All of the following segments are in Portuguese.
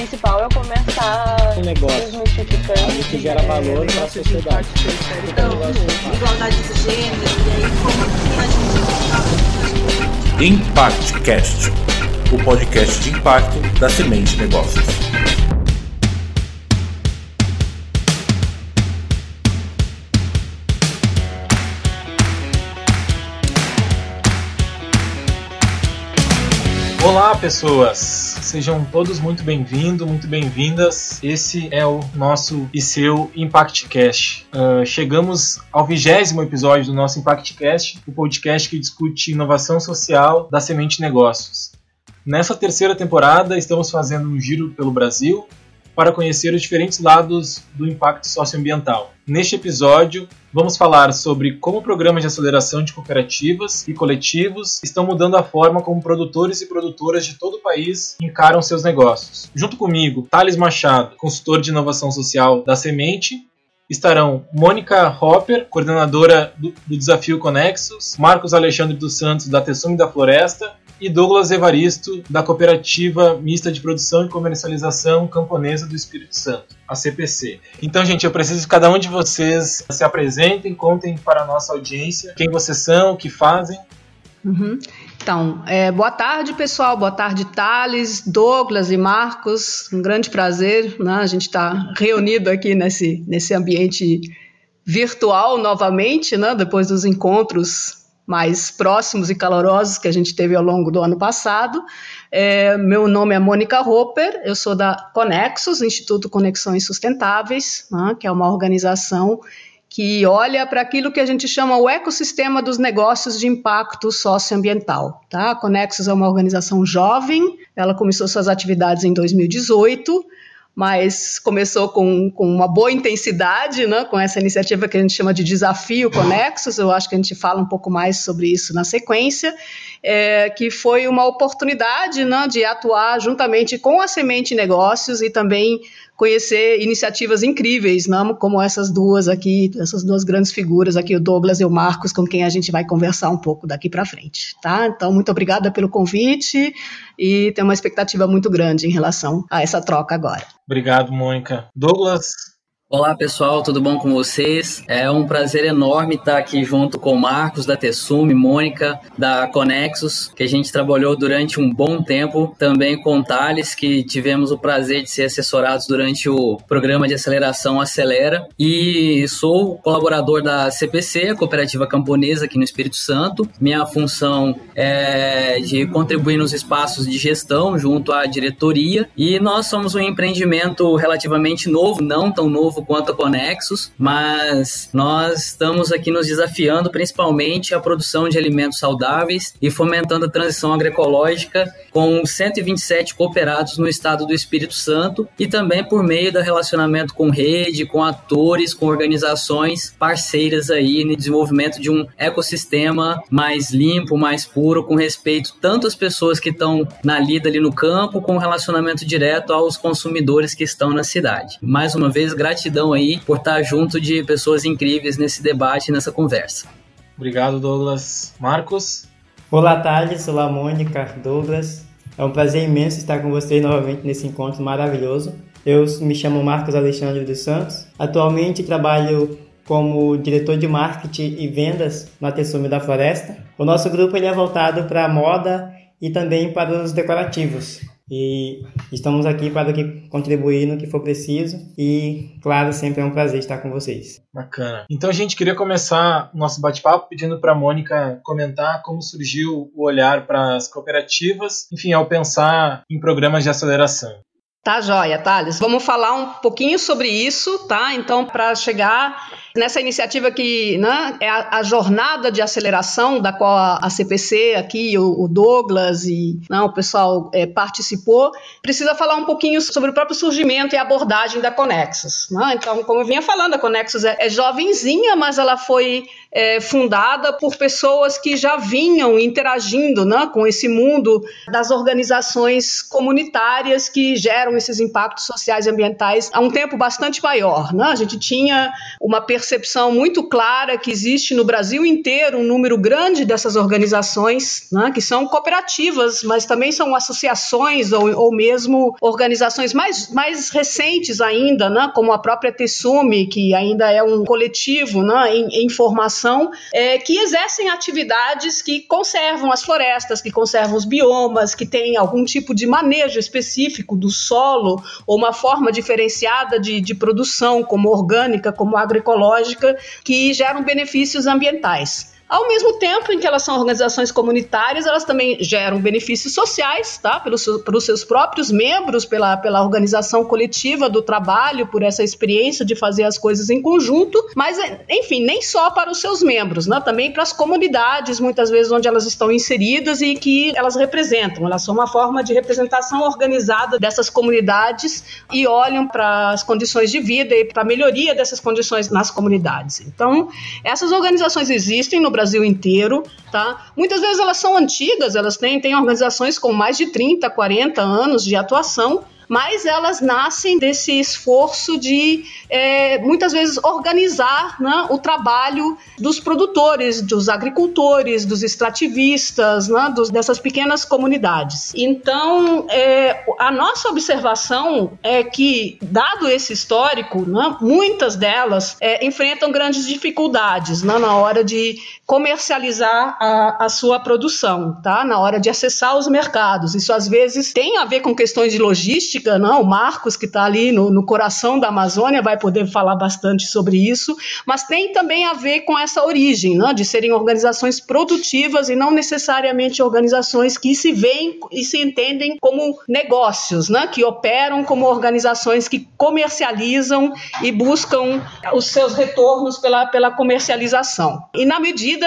principal é começar um negócio desmistificando que gera valor para a sociedade. Então, igualdade de gênero, e aí como a gente ImpactCast, o podcast de impacto da Semente Negócios. Olá, pessoas! Sejam todos muito bem-vindos, muito bem-vindas. Esse é o nosso e seu ImpactCast. Uh, chegamos ao vigésimo episódio do nosso ImpactCast, o podcast que discute inovação social da Semente Negócios. Nessa terceira temporada, estamos fazendo um giro pelo Brasil para conhecer os diferentes lados do impacto socioambiental. Neste episódio, vamos falar sobre como programas de aceleração de cooperativas e coletivos estão mudando a forma como produtores e produtoras de todo o país encaram seus negócios. Junto comigo, Thales Machado, consultor de inovação social da Semente, estarão Mônica Hopper, coordenadora do, do Desafio Conexos, Marcos Alexandre dos Santos, da Tessume da Floresta, e Douglas Evaristo, da Cooperativa Mista de Produção e Comercialização Camponesa do Espírito Santo, a CPC. Então, gente, eu preciso que cada um de vocês se apresentem, contem para a nossa audiência quem vocês são, o que fazem. Uhum. Então, é, boa tarde, pessoal. Boa tarde, Thales, Douglas e Marcos. Um grande prazer, né? A gente está reunido aqui nesse, nesse ambiente virtual novamente, né? Depois dos encontros mais próximos e calorosos que a gente teve ao longo do ano passado. É, meu nome é Mônica Roper, eu sou da Conexos, Instituto Conexões Sustentáveis, né, que é uma organização que olha para aquilo que a gente chama o ecossistema dos negócios de impacto socioambiental. Tá? A Conexos é uma organização jovem, ela começou suas atividades em 2018 mas começou com, com uma boa intensidade, né, com essa iniciativa que a gente chama de Desafio Conexos, eu acho que a gente fala um pouco mais sobre isso na sequência, é, que foi uma oportunidade né, de atuar juntamente com a Semente Negócios e também conhecer iniciativas incríveis, não? como essas duas aqui, essas duas grandes figuras aqui, o Douglas e o Marcos, com quem a gente vai conversar um pouco daqui para frente, tá? Então, muito obrigada pelo convite e tem uma expectativa muito grande em relação a essa troca agora. Obrigado, Mônica. Douglas, Olá pessoal, tudo bom com vocês? É um prazer enorme estar aqui junto com o Marcos da Tessume, Mônica da Conexus, que a gente trabalhou durante um bom tempo, também com o Thales, que tivemos o prazer de ser assessorados durante o programa de aceleração Acelera. E sou colaborador da CPC, Cooperativa Camponesa aqui no Espírito Santo. Minha função é de contribuir nos espaços de gestão junto à diretoria. E nós somos um empreendimento relativamente novo, não tão novo quanto a Conexus, mas nós estamos aqui nos desafiando principalmente a produção de alimentos saudáveis e fomentando a transição agroecológica com 127 cooperados no estado do Espírito Santo e também por meio do relacionamento com rede, com atores, com organizações parceiras aí no desenvolvimento de um ecossistema mais limpo, mais puro, com respeito tanto às pessoas que estão na lida ali no campo, com relacionamento direto aos consumidores que estão na cidade. Mais uma vez, gratidão gratidão aí por estar junto de pessoas incríveis nesse debate, nessa conversa. Obrigado, Douglas. Marcos? Olá, Thales. Olá, Mônica, Douglas. É um prazer imenso estar com vocês novamente nesse encontro maravilhoso. Eu me chamo Marcos Alexandre dos Santos. Atualmente trabalho como diretor de marketing e vendas na Tessume da Floresta. O nosso grupo ele é voltado para a moda e também para os decorativos. E estamos aqui para que contribuir no que for preciso. E, claro, sempre é um prazer estar com vocês. Bacana. Então a gente queria começar nosso bate-papo pedindo para a Mônica comentar como surgiu o olhar para as cooperativas, enfim, ao pensar em programas de aceleração. Tá joia, Thales. Vamos falar um pouquinho sobre isso, tá? Então, para chegar nessa iniciativa que né, é a, a, jornada de aceleração da qual a, a CPC aqui, o, o, Douglas e não, né, o pessoal é, participou, precisa falar um pouquinho sobre o próprio surgimento e abordagem da Conexus. Né? Então, como eu vinha falando, a Conexus é, é jovenzinha, mas ela foi é, fundada por pessoas que já vinham interagindo né, com esse mundo das organizações comunitárias que geram esses impactos sociais e ambientais há um tempo bastante maior. Né? A gente tinha uma percepção muito clara que existe no Brasil inteiro um número grande dessas organizações, né, que são cooperativas, mas também são associações ou, ou mesmo organizações mais, mais recentes ainda, né, como a própria Tessumi, que ainda é um coletivo né, em, em formação, é, que exercem atividades que conservam as florestas, que conservam os biomas, que têm algum tipo de manejo específico do solo ou uma forma diferenciada de, de produção, como orgânica, como agroecológica, que geram benefícios ambientais. Ao mesmo tempo em que elas são organizações comunitárias, elas também geram benefícios sociais, tá? Pelos, pelos seus próprios membros, pela, pela organização coletiva do trabalho, por essa experiência de fazer as coisas em conjunto, mas, enfim, nem só para os seus membros, né? Também para as comunidades, muitas vezes, onde elas estão inseridas e que elas representam. Elas são uma forma de representação organizada dessas comunidades e olham para as condições de vida e para a melhoria dessas condições nas comunidades. Então, essas organizações existem no Brasil Brasil inteiro, tá? Muitas vezes elas são antigas, elas têm, têm organizações com mais de 30, 40 anos de atuação, mas elas nascem desse esforço de é, muitas vezes organizar né, o trabalho dos produtores, dos agricultores, dos extrativistas, né, dos, dessas pequenas comunidades. Então, é, a nossa observação é que, dado esse histórico, né, muitas delas é, enfrentam grandes dificuldades né, na hora de comercializar a, a sua produção, tá? na hora de acessar os mercados. Isso às vezes tem a ver com questões de logística não, o Marcos, que está ali no, no, coração da Amazônia, vai poder falar bastante sobre isso, mas tem também a ver com essa origem, né, de serem organizações produtivas e não necessariamente organizações que se veem e se entendem como negócios, né, que operam como organizações que comercializam e buscam os seus retornos pela, pela comercialização. E na medida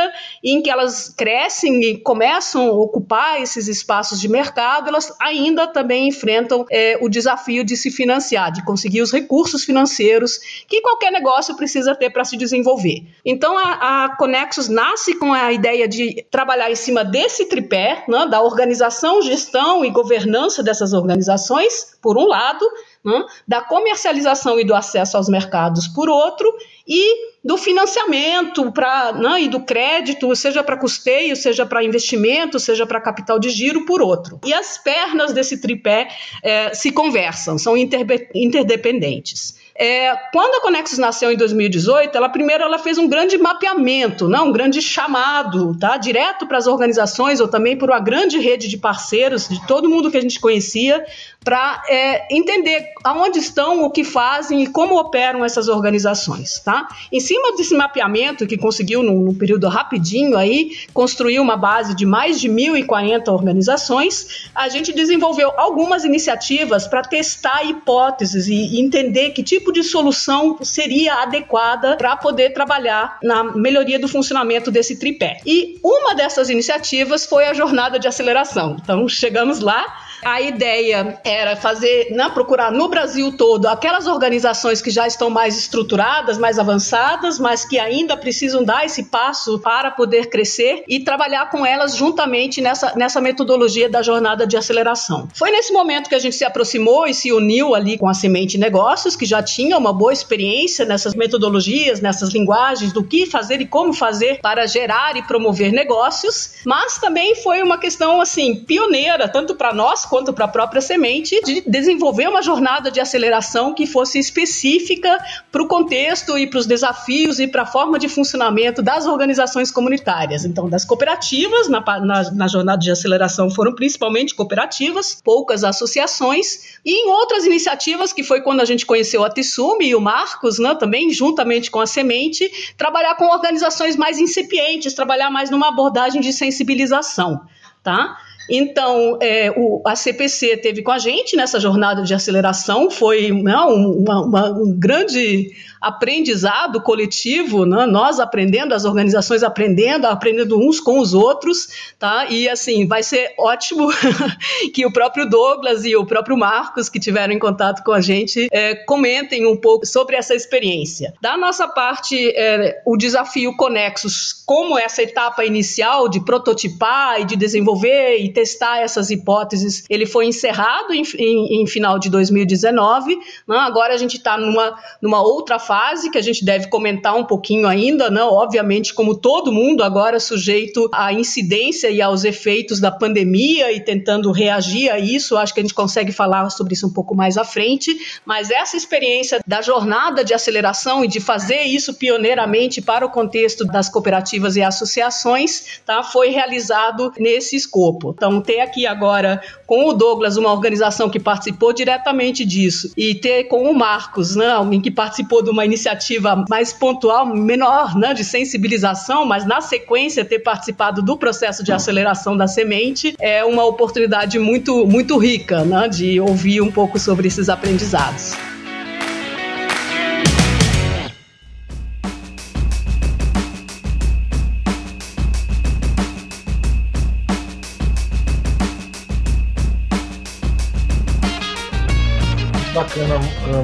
em que elas crescem e começam a ocupar esses espaços de mercado, elas ainda também enfrentam é, o desafio de se financiar, de conseguir os recursos financeiros que qualquer negócio precisa ter para se desenvolver. Então a, a, Conexus nasce com a ideia de trabalhar em cima desse tripé, né, da organização, gestão e governança dessas organizações, por um lado, né, da comercialização e do acesso aos mercados, por outro, e do financiamento para né, e do crédito, seja para custeio, seja para investimento, seja para capital de giro, por outro. E as pernas desse tripé é, se conversam, são interdependentes. É, quando a Conexus nasceu em 2018, ela primeiro ela fez um grande mapeamento, não, um grande chamado, tá, direto para as organizações ou também por uma grande rede de parceiros de todo mundo que a gente conhecia, para é, entender aonde estão, o que fazem e como operam essas organizações, tá? Em cima desse mapeamento que conseguiu num, num período rapidinho aí construir uma base de mais de 1.040 organizações, a gente desenvolveu algumas iniciativas para testar hipóteses e, e entender que tipo de solução seria adequada para poder trabalhar na melhoria do funcionamento desse tripé. E uma dessas iniciativas foi a jornada de aceleração. Então chegamos lá a ideia era fazer, né, procurar no Brasil todo aquelas organizações que já estão mais estruturadas, mais avançadas, mas que ainda precisam dar esse passo para poder crescer e trabalhar com elas juntamente nessa, nessa metodologia da jornada de aceleração. Foi nesse momento que a gente se aproximou e se uniu ali com a Semente Negócios, que já tinha uma boa experiência nessas metodologias, nessas linguagens do que fazer e como fazer para gerar e promover negócios, mas também foi uma questão assim pioneira tanto para nós quanto para a própria semente, de desenvolver uma jornada de aceleração que fosse específica para o contexto e para os desafios e para a forma de funcionamento das organizações comunitárias. Então, das cooperativas, na, na, na jornada de aceleração foram principalmente cooperativas, poucas associações, e em outras iniciativas, que foi quando a gente conheceu a Tissumi e o Marcos, né, também juntamente com a Semente, trabalhar com organizações mais incipientes, trabalhar mais numa abordagem de sensibilização. Tá? Então, é, o, a CPC teve com a gente nessa jornada de aceleração, foi não, né, uma, uma, um grande aprendizado coletivo, né? nós aprendendo, as organizações aprendendo, aprendendo uns com os outros, tá? E assim, vai ser ótimo que o próprio Douglas e o próprio Marcos, que tiveram em contato com a gente, é, comentem um pouco sobre essa experiência. Da nossa parte, é, o desafio Conexos como essa etapa inicial de prototipar e de desenvolver e testar essas hipóteses, ele foi encerrado em, em, em final de 2019. Né? Agora a gente está numa, numa outra fase que a gente deve comentar um pouquinho ainda, né? obviamente, como todo mundo agora sujeito à incidência e aos efeitos da pandemia e tentando reagir a isso. Acho que a gente consegue falar sobre isso um pouco mais à frente, mas essa experiência da jornada de aceleração e de fazer isso pioneiramente para o contexto das cooperativas e associações, tá, foi realizado nesse escopo. Então, ter aqui agora com o Douglas uma organização que participou diretamente disso e ter com o Marcos, né, alguém que participou de uma iniciativa mais pontual, menor, né, de sensibilização, mas na sequência ter participado do processo de aceleração da semente é uma oportunidade muito muito rica, né, de ouvir um pouco sobre esses aprendizados.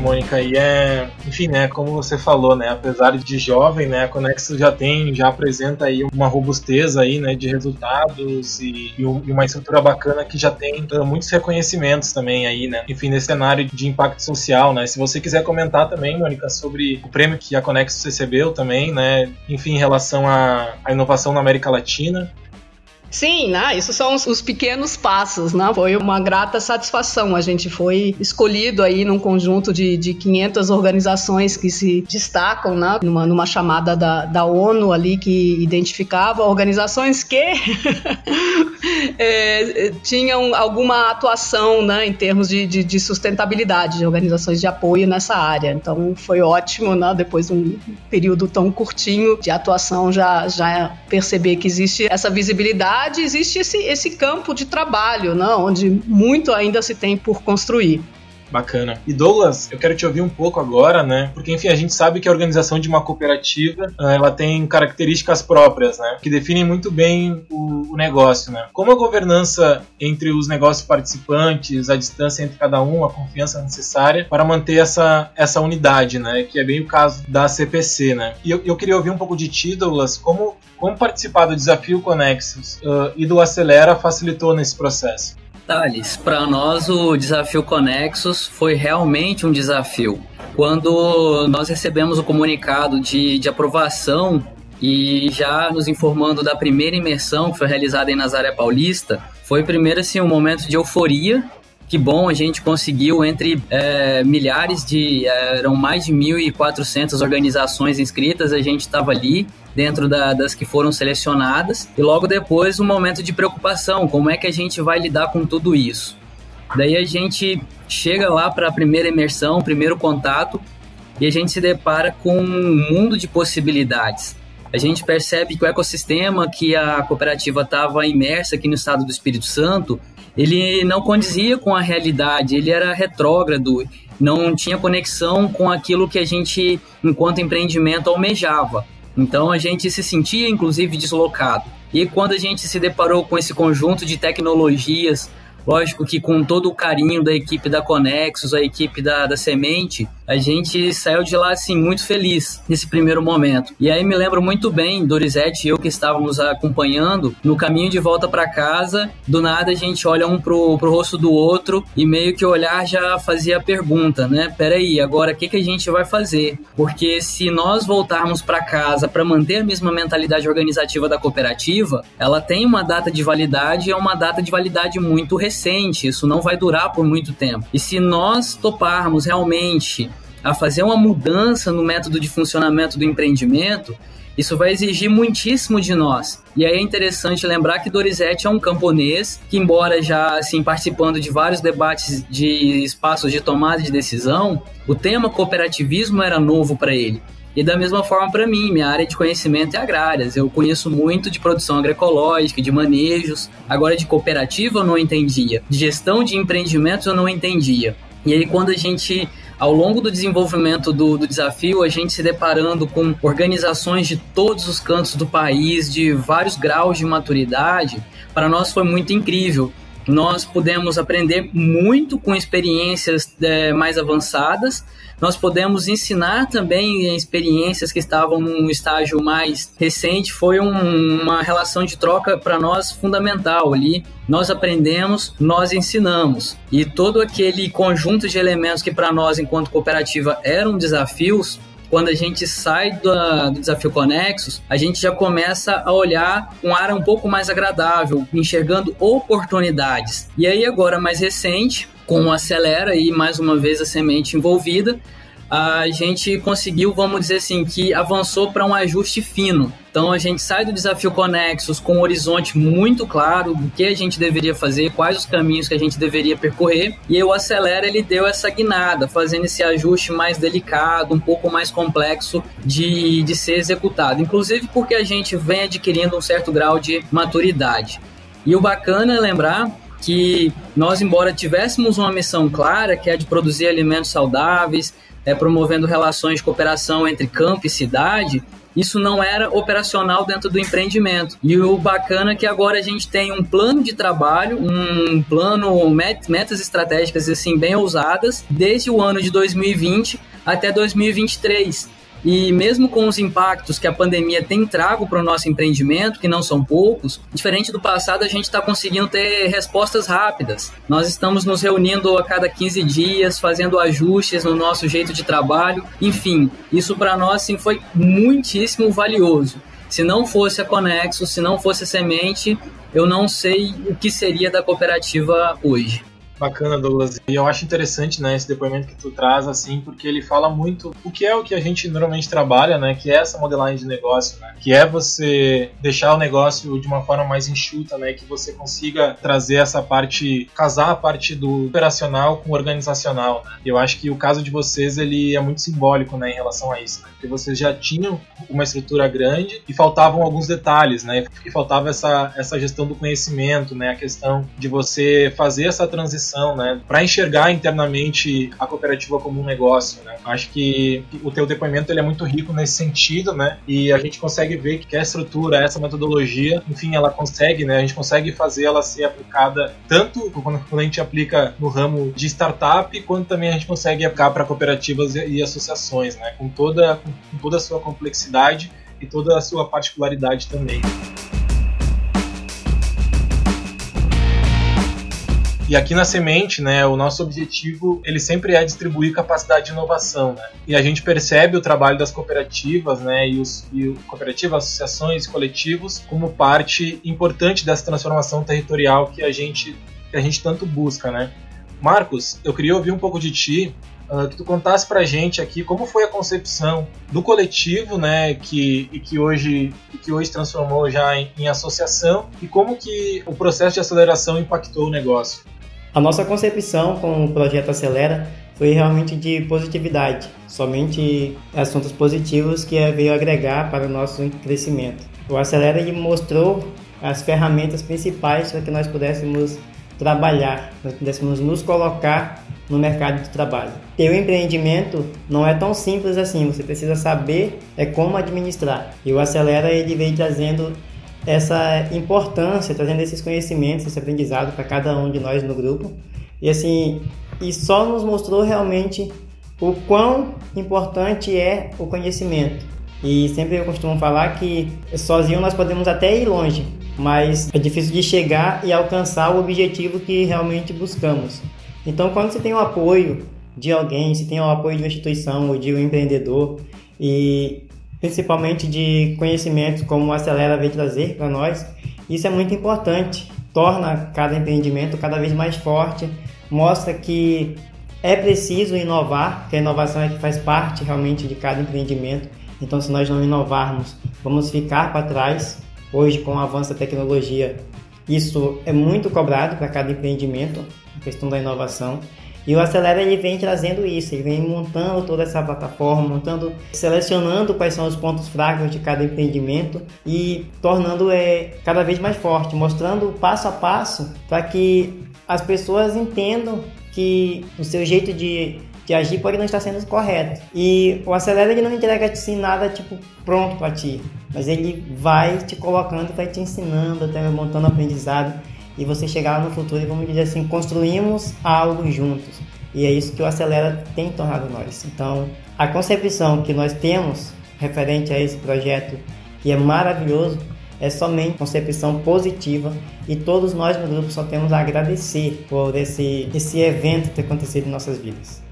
Mônica, e é, enfim, né, como você falou, né, apesar de jovem, né, a Conexo já tem, já apresenta aí uma robustez aí, né, de resultados e, e uma estrutura bacana que já tem uh, muitos reconhecimentos também aí, né, enfim, nesse cenário de impacto social, né, se você quiser comentar também, Mônica, sobre o prêmio que a Conexo recebeu também, né, enfim, em relação à, à inovação na América Latina, Sim, né? Isso são os, os, pequenos passos, né? Foi uma grata satisfação. A gente foi escolhido aí num conjunto de, de 500 organizações que se destacam, né? Numa, numa chamada da, da ONU ali que identificava organizações que é, tinham alguma atuação, né? Em termos de, de, de, sustentabilidade, de organizações de apoio nessa área. Então foi ótimo, né? Depois de um período tão curtinho de atuação, já, já perceber que existe essa visibilidade verdade, existe esse, esse campo de trabalho, né, onde muito ainda se tem por construir. Bacana. E Douglas, eu quero te ouvir um pouco agora, né? Porque, enfim, a gente sabe que a organização de uma cooperativa, ah, ela tem características próprias, né? Que definem muito bem o, o negócio, né? Como a governança entre os negócios participantes, a distância entre cada um, a confiança necessária para manter essa, essa unidade, né? Que é bem o caso da CPC, né? E eu, eu queria ouvir um pouco de ti, Douglas, como, como participar do Desafio Conexus uh, e do Acelera facilitou nesse processo? Thales, para nós o desafio Conexus foi realmente um desafio. Quando nós recebemos o comunicado de, de aprovação e já nos informando da primeira imersão que foi realizada em Nazaré Paulista, foi primeiro assim um momento de euforia que bom a gente conseguiu entre é, milhares de é, eram mais de 1.400 organizações inscritas a gente estava ali dentro da, das que foram selecionadas e logo depois um momento de preocupação como é que a gente vai lidar com tudo isso? Daí a gente chega lá para a primeira imersão primeiro contato e a gente se depara com um mundo de possibilidades. A gente percebe que o ecossistema que a cooperativa estava imersa aqui no estado do Espírito Santo ele não condizia com a realidade, ele era retrógrado, não tinha conexão com aquilo que a gente, enquanto empreendimento, almejava. Então a gente se sentia, inclusive, deslocado. E quando a gente se deparou com esse conjunto de tecnologias, lógico que com todo o carinho da equipe da Conexus, a equipe da, da Semente, a gente saiu de lá assim muito feliz nesse primeiro momento. E aí me lembro muito bem, Dorizete e eu que estávamos acompanhando no caminho de volta para casa, do nada a gente olha um pro, pro rosto do outro e meio que o olhar já fazia a pergunta, né? Peraí, agora o que, que a gente vai fazer? Porque se nós voltarmos para casa para manter a mesma mentalidade organizativa da cooperativa, ela tem uma data de validade e é uma data de validade muito recente, isso não vai durar por muito tempo. E se nós toparmos realmente a fazer uma mudança no método de funcionamento do empreendimento, isso vai exigir muitíssimo de nós. E aí é interessante lembrar que Dorizete é um camponês que, embora já assim participando de vários debates de espaços de tomada de decisão, o tema cooperativismo era novo para ele. E da mesma forma para mim, minha área de conhecimento é agrárias. Eu conheço muito de produção agroecológica, de manejos. Agora de cooperativa eu não entendia. De gestão de empreendimentos eu não entendia. E aí quando a gente ao longo do desenvolvimento do, do, desafio, a gente se deparando com organizações de todos os cantos do país, de vários graus de maturidade, para nós foi muito incrível. Nós pudemos aprender muito com experiências é, mais avançadas. Nós podemos ensinar também experiências que estavam num estágio mais recente. Foi um, uma relação de troca para nós fundamental ali. Nós aprendemos, nós ensinamos. E todo aquele conjunto de elementos que para nós, enquanto cooperativa, eram desafios, quando a gente sai do, do desafio Conexos, a gente já começa a olhar um ar um pouco mais agradável, enxergando oportunidades. E aí, agora mais recente, com o Acelera e mais uma vez a semente envolvida, a gente conseguiu, vamos dizer assim, que avançou para um ajuste fino. Então a gente sai do desafio Conexos com um horizonte muito claro do que a gente deveria fazer, quais os caminhos que a gente deveria percorrer, e o Acelera ele deu essa guinada, fazendo esse ajuste mais delicado, um pouco mais complexo de, de ser executado, inclusive porque a gente vem adquirindo um certo grau de maturidade. E o bacana é lembrar que nós, embora tivéssemos uma missão clara, que é de produzir alimentos saudáveis, é, promovendo relações de cooperação entre campo e cidade, isso não era operacional dentro do empreendimento. E o bacana é que agora a gente tem um plano de trabalho, um plano, metas estratégicas assim bem ousadas, desde o ano de 2020 até 2023 e mesmo com os impactos que a pandemia tem trago para o nosso empreendimento, que não são poucos, diferente do passado, a gente está conseguindo ter respostas rápidas. Nós estamos nos reunindo a cada 15 dias, fazendo ajustes no nosso jeito de trabalho. Enfim, isso para nós sim, foi muitíssimo valioso. Se não fosse a Conexo, se não fosse a Semente, eu não sei o que seria da cooperativa hoje. Bacana, Douglas. E eu acho interessante, né, esse depoimento que tu traz, assim, porque ele fala muito o que é o que a gente normalmente trabalha, né, que é essa modelagem de negócio, né, que é você deixar o negócio de uma forma mais enxuta, né, que você consiga trazer essa parte, casar a parte do operacional com o organizacional. Né? Eu acho que o caso de vocês, ele é muito simbólico, né, em relação a isso, né, porque vocês já tinham uma estrutura grande e faltavam alguns detalhes, né, e faltava essa, essa gestão do conhecimento, né, a questão de você fazer essa transição né, para enxergar internamente a cooperativa como um negócio, né. Acho que o teu depoimento ele é muito rico nesse sentido, né, e a gente consegue ver que a estrutura, essa metodologia, enfim, ela consegue, né, a gente consegue fazer ela ser aplicada tanto quando a gente aplica no ramo de startup, quanto também a gente consegue aplicar para cooperativas e associações, né, com toda, com toda a sua complexidade e toda a sua particularidade também. E aqui na Semente, né, o nosso objetivo ele sempre é distribuir capacidade de inovação, né? E a gente percebe o trabalho das cooperativas, né, e os e cooperativas, associações, coletivos como parte importante dessa transformação territorial que a gente que a gente tanto busca, né? Marcos, eu queria ouvir um pouco de ti, uh, que tu contasse pra gente aqui como foi a concepção do coletivo, né, que, que hoje que hoje transformou já em, em associação e como que o processo de aceleração impactou o negócio. A nossa concepção com o projeto Acelera foi realmente de positividade, somente assuntos positivos que veio agregar para o nosso crescimento. O Acelera ele mostrou as ferramentas principais para que nós pudéssemos trabalhar, nós pudéssemos nos colocar no mercado de trabalho. Ter um empreendimento não é tão simples assim, você precisa saber é como administrar. E o Acelera ele vem trazendo essa importância, trazendo esses conhecimentos, esse aprendizado para cada um de nós no grupo. E assim, e só nos mostrou realmente o quão importante é o conhecimento. E sempre eu costumo falar que sozinho nós podemos até ir longe, mas é difícil de chegar e alcançar o objetivo que realmente buscamos. Então, quando você tem o apoio de alguém, se tem o apoio de uma instituição ou de um empreendedor e principalmente de conhecimentos como o Acelera vem trazer para nós. Isso é muito importante, torna cada empreendimento cada vez mais forte, mostra que é preciso inovar, que a inovação é que faz parte realmente de cada empreendimento. Então, se nós não inovarmos, vamos ficar para trás. Hoje, com o avanço da tecnologia, isso é muito cobrado para cada empreendimento, a questão da inovação. E o Acelera ele vem trazendo isso, ele vem montando toda essa plataforma, montando, selecionando quais são os pontos fracos de cada empreendimento e tornando é cada vez mais forte, mostrando passo a passo para que as pessoas entendam que o seu jeito de, de agir pode não estar sendo correto. E o Acelera ele não entrega assim nada tipo pronto para ti, mas ele vai te colocando, vai te ensinando, até montando aprendizado. E você chegar no futuro e vamos dizer assim, construímos algo juntos. E é isso que o Acelera tem tornado nós. Então, a concepção que nós temos referente a esse projeto, que é maravilhoso, é somente concepção positiva e todos nós no grupo só temos a agradecer por esse, esse evento ter acontecido em nossas vidas.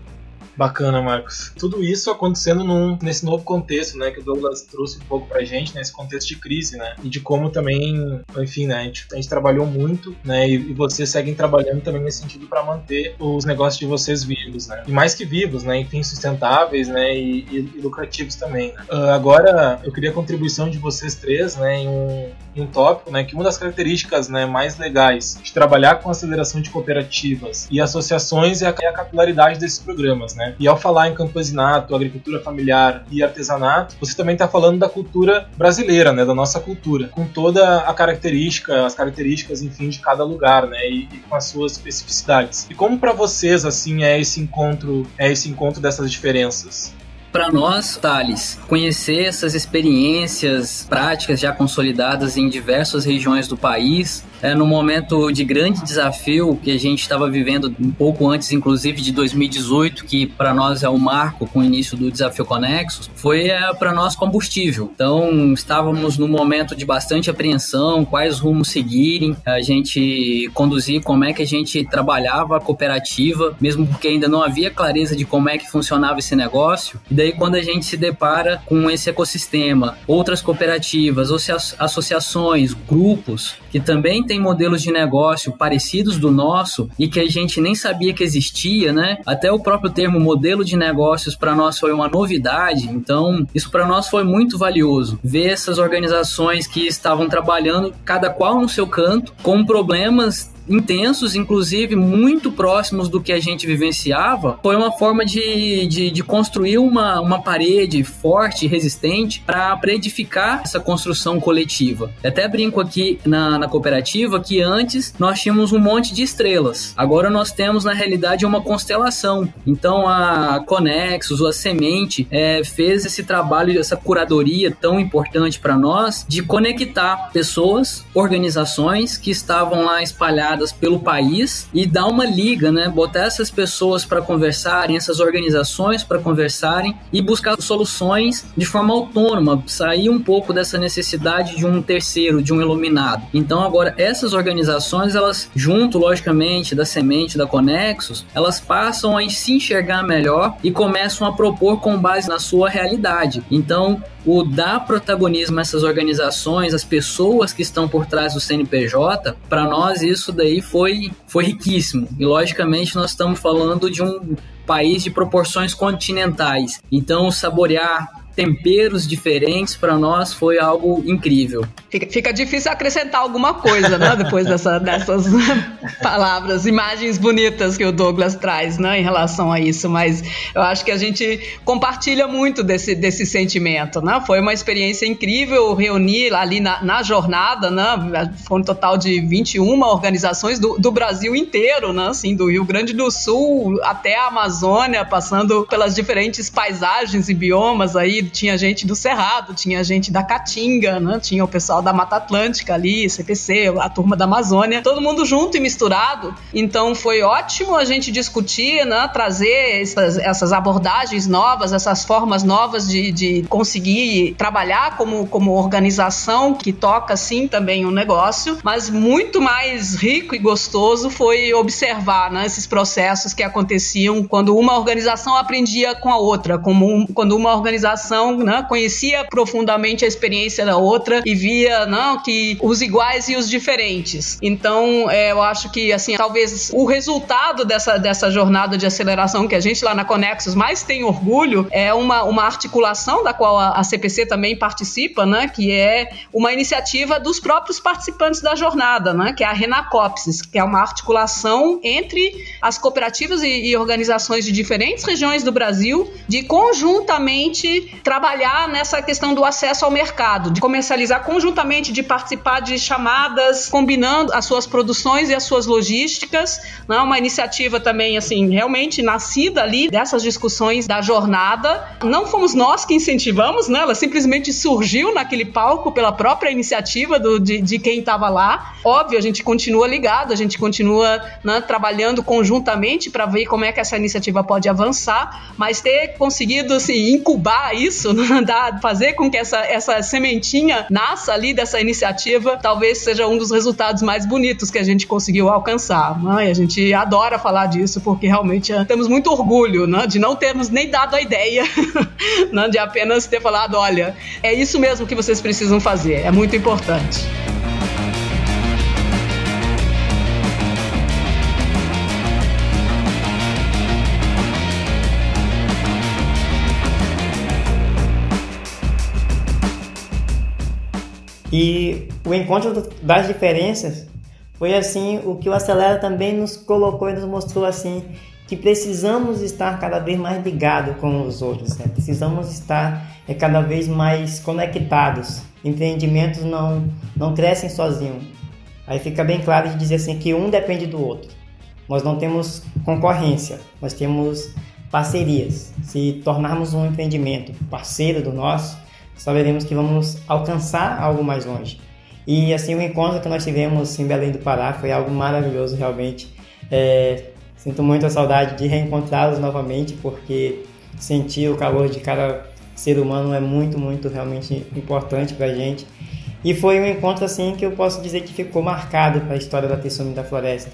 Bacana, Marcos. Tudo isso acontecendo num, nesse novo contexto, né, que o Douglas trouxe um pouco pra gente, nesse contexto de crise, né, e de como também, enfim, né, a gente, a gente trabalhou muito, né, e, e vocês seguem trabalhando também nesse sentido para manter os negócios de vocês vivos, né, e mais que vivos, né, enfim, sustentáveis, né, e, e, e lucrativos também. Né. Uh, agora, eu queria a contribuição de vocês três, né, em um, em um tópico, né, que uma das características, né, mais legais de trabalhar com aceleração de cooperativas e associações é a, é a capilaridade desses programas, né. E ao falar em campesinato, agricultura familiar e artesanato, você também está falando da cultura brasileira, né, da nossa cultura, com toda a característica, as características, enfim, de cada lugar, né, e, e com as suas especificidades. E como para vocês assim é esse encontro, é esse encontro dessas diferenças? Para nós, Thales, conhecer essas experiências práticas já consolidadas em diversas regiões do país, é, no momento de grande desafio que a gente estava vivendo um pouco antes, inclusive de 2018, que para nós é o marco com o início do Desafio Conexos, foi é, para nós combustível. Então, estávamos num momento de bastante apreensão, quais rumos seguirem, a gente conduzir como é que a gente trabalhava a cooperativa, mesmo porque ainda não havia clareza de como é que funcionava esse negócio. E daí, quando a gente se depara com esse ecossistema, outras cooperativas, associações, grupos que também têm modelos de negócio parecidos do nosso e que a gente nem sabia que existia, né? Até o próprio termo modelo de negócios para nós foi uma novidade. Então, isso para nós foi muito valioso. Ver essas organizações que estavam trabalhando cada qual no seu canto, com problemas intensos, inclusive muito próximos do que a gente vivenciava, foi uma forma de, de, de construir uma, uma parede forte e resistente para edificar essa construção coletiva. Eu até brinco aqui na, na cooperativa que antes nós tínhamos um monte de estrelas, agora nós temos na realidade uma constelação. Então a Conexus, a Semente, é, fez esse trabalho, essa curadoria tão importante para nós de conectar pessoas, organizações que estavam lá espalhadas espalhadas pelo país e dar uma liga, né? Botar essas pessoas para conversarem, essas organizações para conversarem e buscar soluções de forma autônoma, sair um pouco dessa necessidade de um terceiro, de um iluminado. Então agora essas organizações, elas junto logicamente da semente da Conexus, elas passam a se enxergar melhor e começam a propor com base na sua realidade. Então o dar protagonismo a essas organizações, as pessoas que estão por trás do CNPJ, para nós isso daí foi, foi riquíssimo. E logicamente nós estamos falando de um país de proporções continentais. Então saborear temperos diferentes para nós foi algo incrível. Fica, fica, difícil acrescentar alguma coisa, né? Depois dessa, dessas palavras, imagens bonitas que o Douglas traz, né? Em relação a isso, mas eu acho que a gente compartilha muito desse, desse sentimento, né? Foi uma experiência incrível reunir ali na, na jornada, né? Foi um total de 21 organizações do, do Brasil inteiro, né? Assim, do Rio Grande do Sul até a Amazônia, passando pelas diferentes paisagens e biomas aí tinha gente do Cerrado, tinha gente da Caatinga, né? Tinha o pessoal da Mata Atlântica ali, CPC, a turma da Amazônia, todo mundo junto e misturado. Então foi ótimo a gente discutir, né? Trazer essas, essas abordagens novas, essas formas novas de, de conseguir trabalhar como, como organização que toca sim também o um negócio, mas muito mais rico e gostoso foi observar né, esses processos que aconteciam quando uma organização aprendia com a outra, como um, quando uma organização né, conhecia profundamente a experiência da outra e via não, que os iguais e os diferentes. Então, é, eu acho que assim, talvez o resultado dessa, dessa jornada de aceleração que a gente lá na Conexus mais tem orgulho é uma, uma articulação da qual a, a CPC também participa, né, que é uma iniciativa dos próprios participantes da jornada, né, que é a Renacopsis, que é uma articulação entre as cooperativas e, e organizações de diferentes regiões do Brasil de conjuntamente trabalhar nessa questão do acesso ao mercado, de comercializar conjuntamente, de participar de chamadas, combinando as suas produções e as suas logísticas. Né? Uma iniciativa também, assim, realmente nascida ali dessas discussões da jornada. Não fomos nós que incentivamos, né? ela simplesmente surgiu naquele palco pela própria iniciativa do, de, de quem estava lá. Óbvio, a gente continua ligado, a gente continua né, trabalhando conjuntamente para ver como é que essa iniciativa pode avançar, mas ter conseguido assim, incubar isso, né, fazer com que essa, essa sementinha nasça ali dessa iniciativa, talvez seja um dos resultados mais bonitos que a gente conseguiu alcançar. Né? E a gente adora falar disso porque realmente é, temos muito orgulho né, de não termos nem dado a ideia, né, de apenas ter falado: olha, é isso mesmo que vocês precisam fazer, é muito importante. E o encontro das diferenças foi assim o que o Acelera também nos colocou e nos mostrou assim que precisamos estar cada vez mais ligados com os outros, né? precisamos estar é, cada vez mais conectados. Empreendimentos não, não crescem sozinhos. Aí fica bem claro de dizer assim que um depende do outro. Nós não temos concorrência, nós temos parcerias. Se tornarmos um empreendimento parceiro do nosso, saberemos que vamos alcançar algo mais longe. E assim, o encontro que nós tivemos em Belém do Pará foi algo maravilhoso, realmente. É, sinto muita saudade de reencontrá-los novamente, porque sentir o calor de cada ser humano é muito, muito realmente importante para a gente. E foi um encontro assim que eu posso dizer que ficou marcado para a história da Tessumi da Floresta.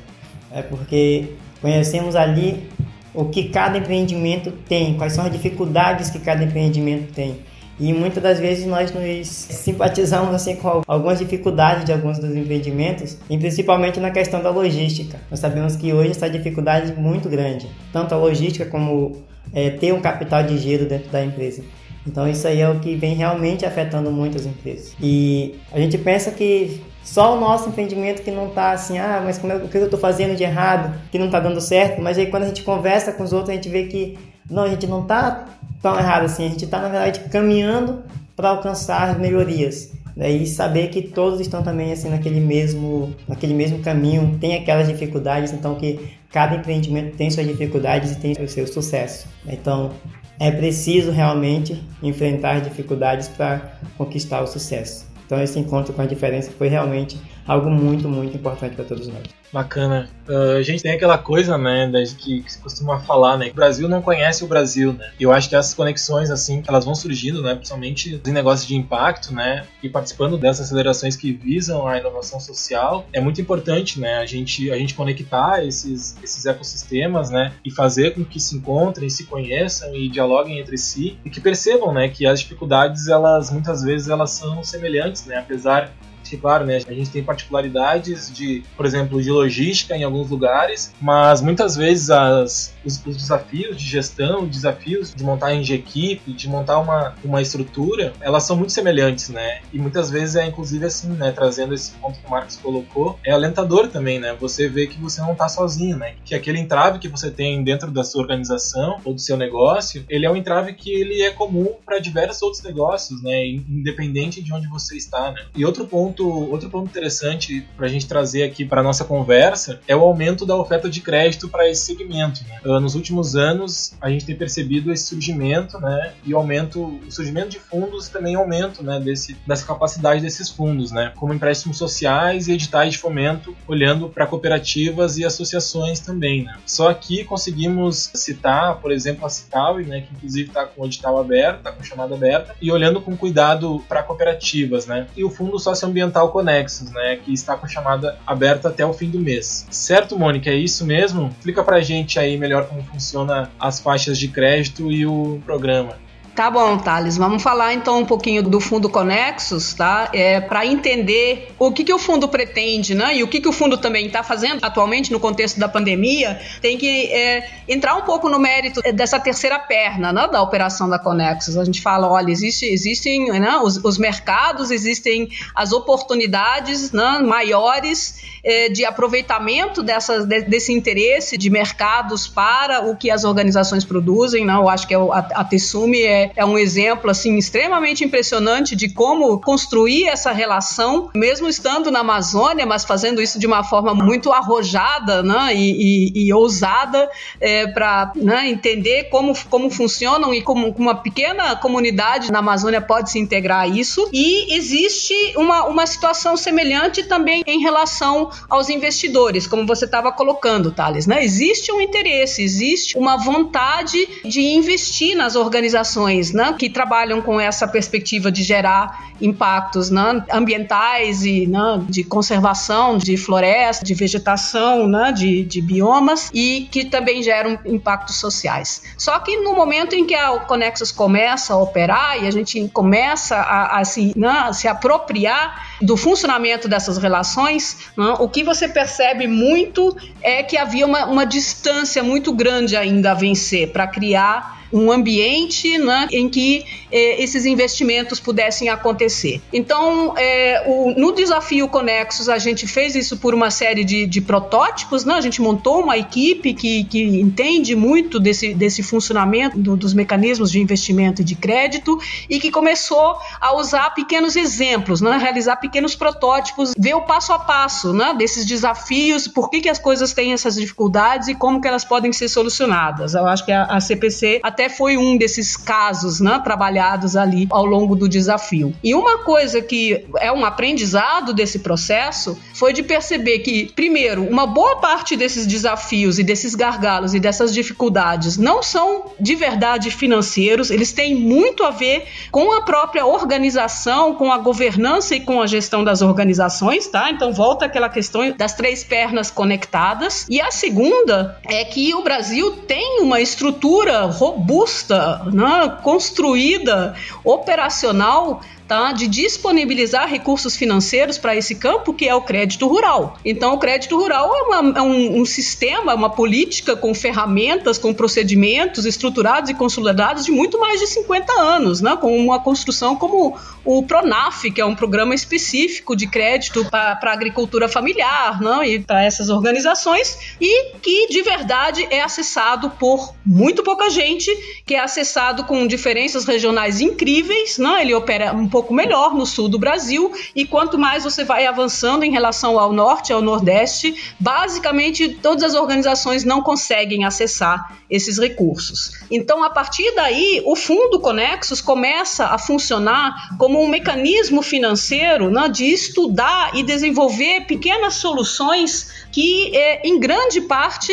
É porque conhecemos ali o que cada empreendimento tem, quais são as dificuldades que cada empreendimento tem. E muitas das vezes nós nos simpatizamos assim com algumas dificuldades de alguns dos empreendimentos, e principalmente na questão da logística. Nós sabemos que hoje essa dificuldade é muito grande, tanto a logística como é, ter um capital de giro dentro da empresa. Então isso aí é o que vem realmente afetando muitas empresas. E a gente pensa que só o nosso empreendimento que não está assim, ah, mas como é, o que eu estou fazendo de errado, que não está dando certo, mas aí quando a gente conversa com os outros a gente vê que não, a gente não está tão errado assim. A gente está, na verdade, caminhando para alcançar melhorias. Né? E saber que todos estão também assim naquele mesmo, naquele mesmo caminho, tem aquelas dificuldades, então que cada empreendimento tem suas dificuldades e tem o seu sucesso. Então é preciso realmente enfrentar dificuldades para conquistar o sucesso. Então esse encontro com a diferença foi realmente algo muito, muito importante para todos nós. Bacana. Uh, a gente tem aquela coisa, né, que, que se costuma falar, né, que o Brasil não conhece o Brasil, né. Eu acho que essas conexões, assim, elas vão surgindo, né, principalmente em negócios de impacto, né, e participando dessas acelerações que visam a inovação social, é muito importante, né, a gente, a gente conectar esses, esses ecossistemas, né, e fazer com que se encontrem, se conheçam e dialoguem entre si e que percebam, né, que as dificuldades, elas muitas vezes elas são semelhantes, né, apesar que, claro, né, a gente tem particularidades de, por exemplo, de logística em alguns lugares, mas muitas vezes as, os, os desafios de gestão, os desafios de montagem de equipe, de montar uma, uma estrutura, elas são muito semelhantes, né? E muitas vezes é inclusive assim, né, trazendo esse ponto que o Marcos colocou, é alentador também, né? Você vê que você não está sozinho, né? Que aquele entrave que você tem dentro da sua organização ou do seu negócio, ele é um entrave que ele é comum para diversos outros negócios, né? Independente de onde você está, né? E outro ponto ponto, outro ponto interessante para a gente trazer aqui para nossa conversa é o aumento da oferta de crédito para esse segmento. Né? Uh, nos últimos anos, a gente tem percebido esse surgimento, né, e aumento, o surgimento de fundos e também aumento, né, desse, dessa capacidade desses fundos, né, como empréstimos sociais e editais de fomento, olhando para cooperativas e associações também. Né? Só aqui conseguimos citar, por exemplo, a Citaui, né, que inclusive está com o edital aberto, está com chamada aberta, e olhando com cuidado para cooperativas, né, e o Fundo Socioambiental Ambiental Conexos, né, que está com a chamada aberta até o fim do mês. Certo, Mônica, é isso mesmo? Explica pra gente aí melhor como funciona as faixas de crédito e o programa. Tá bom, Thales. Vamos falar então um pouquinho do Fundo Conexos, tá? É, para entender o que, que o fundo pretende, né? E o que, que o fundo também está fazendo atualmente no contexto da pandemia, tem que é, entrar um pouco no mérito dessa terceira perna né, da operação da Conexos. A gente fala, olha, existe, existem né, os, os mercados, existem as oportunidades né, maiores é, de aproveitamento dessa, de, desse interesse de mercados para o que as organizações produzem. Né? Eu acho que é a, a Tessumi é é, é um exemplo assim extremamente impressionante de como construir essa relação, mesmo estando na Amazônia, mas fazendo isso de uma forma muito arrojada né, e, e, e ousada é, para né, entender como, como funcionam e como uma pequena comunidade na Amazônia pode se integrar a isso. E existe uma, uma situação semelhante também em relação aos investidores, como você estava colocando, Thales. Né? Existe um interesse, existe uma vontade de investir nas organizações né, que trabalham com essa perspectiva de gerar impactos né, ambientais e né, de conservação de floresta, de vegetação, né, de, de biomas e que também geram impactos sociais. Só que no momento em que a Conexus começa a operar e a gente começa a, a, se, né, a se apropriar do funcionamento dessas relações, né, o que você percebe muito é que havia uma, uma distância muito grande ainda a vencer para criar um ambiente né, em que eh, esses investimentos pudessem acontecer. Então, eh, o, no desafio Conexos, a gente fez isso por uma série de, de protótipos, né? a gente montou uma equipe que, que entende muito desse, desse funcionamento do, dos mecanismos de investimento e de crédito e que começou a usar pequenos exemplos, né? realizar pequenos protótipos, ver o passo a passo né? desses desafios, por que, que as coisas têm essas dificuldades e como que elas podem ser solucionadas. Eu acho que a, a CPC até até foi um desses casos né, trabalhados ali ao longo do desafio. E uma coisa que é um aprendizado desse processo foi de perceber que, primeiro, uma boa parte desses desafios e desses gargalos e dessas dificuldades não são de verdade financeiros, eles têm muito a ver com a própria organização, com a governança e com a gestão das organizações, tá? Então volta aquela questão das três pernas conectadas. E a segunda é que o Brasil tem uma estrutura robusta robusta, né, construída, operacional tá? de disponibilizar recursos financeiros para esse campo, que é o crédito rural. Então, o crédito rural é, uma, é um, um, sistema, uma política com ferramentas, com procedimentos estruturados e consolidados de muito mais de 50 anos, né? com uma construção como o Pronaf, que é um programa específico de crédito para a agricultura familiar né? e para essas organizações, e que de verdade é acessado por muito pouca gente, que é acessado com diferenças regionais incríveis, né? ele opera um pouco melhor no sul do Brasil, e quanto mais você vai avançando em relação ao norte, ao nordeste, basicamente todas as organizações não conseguem acessar esses recursos. Então, a partir daí, o Fundo Conexos começa a funcionar como um mecanismo financeiro né, de estudar e desenvolver pequenas soluções que, eh, em grande parte,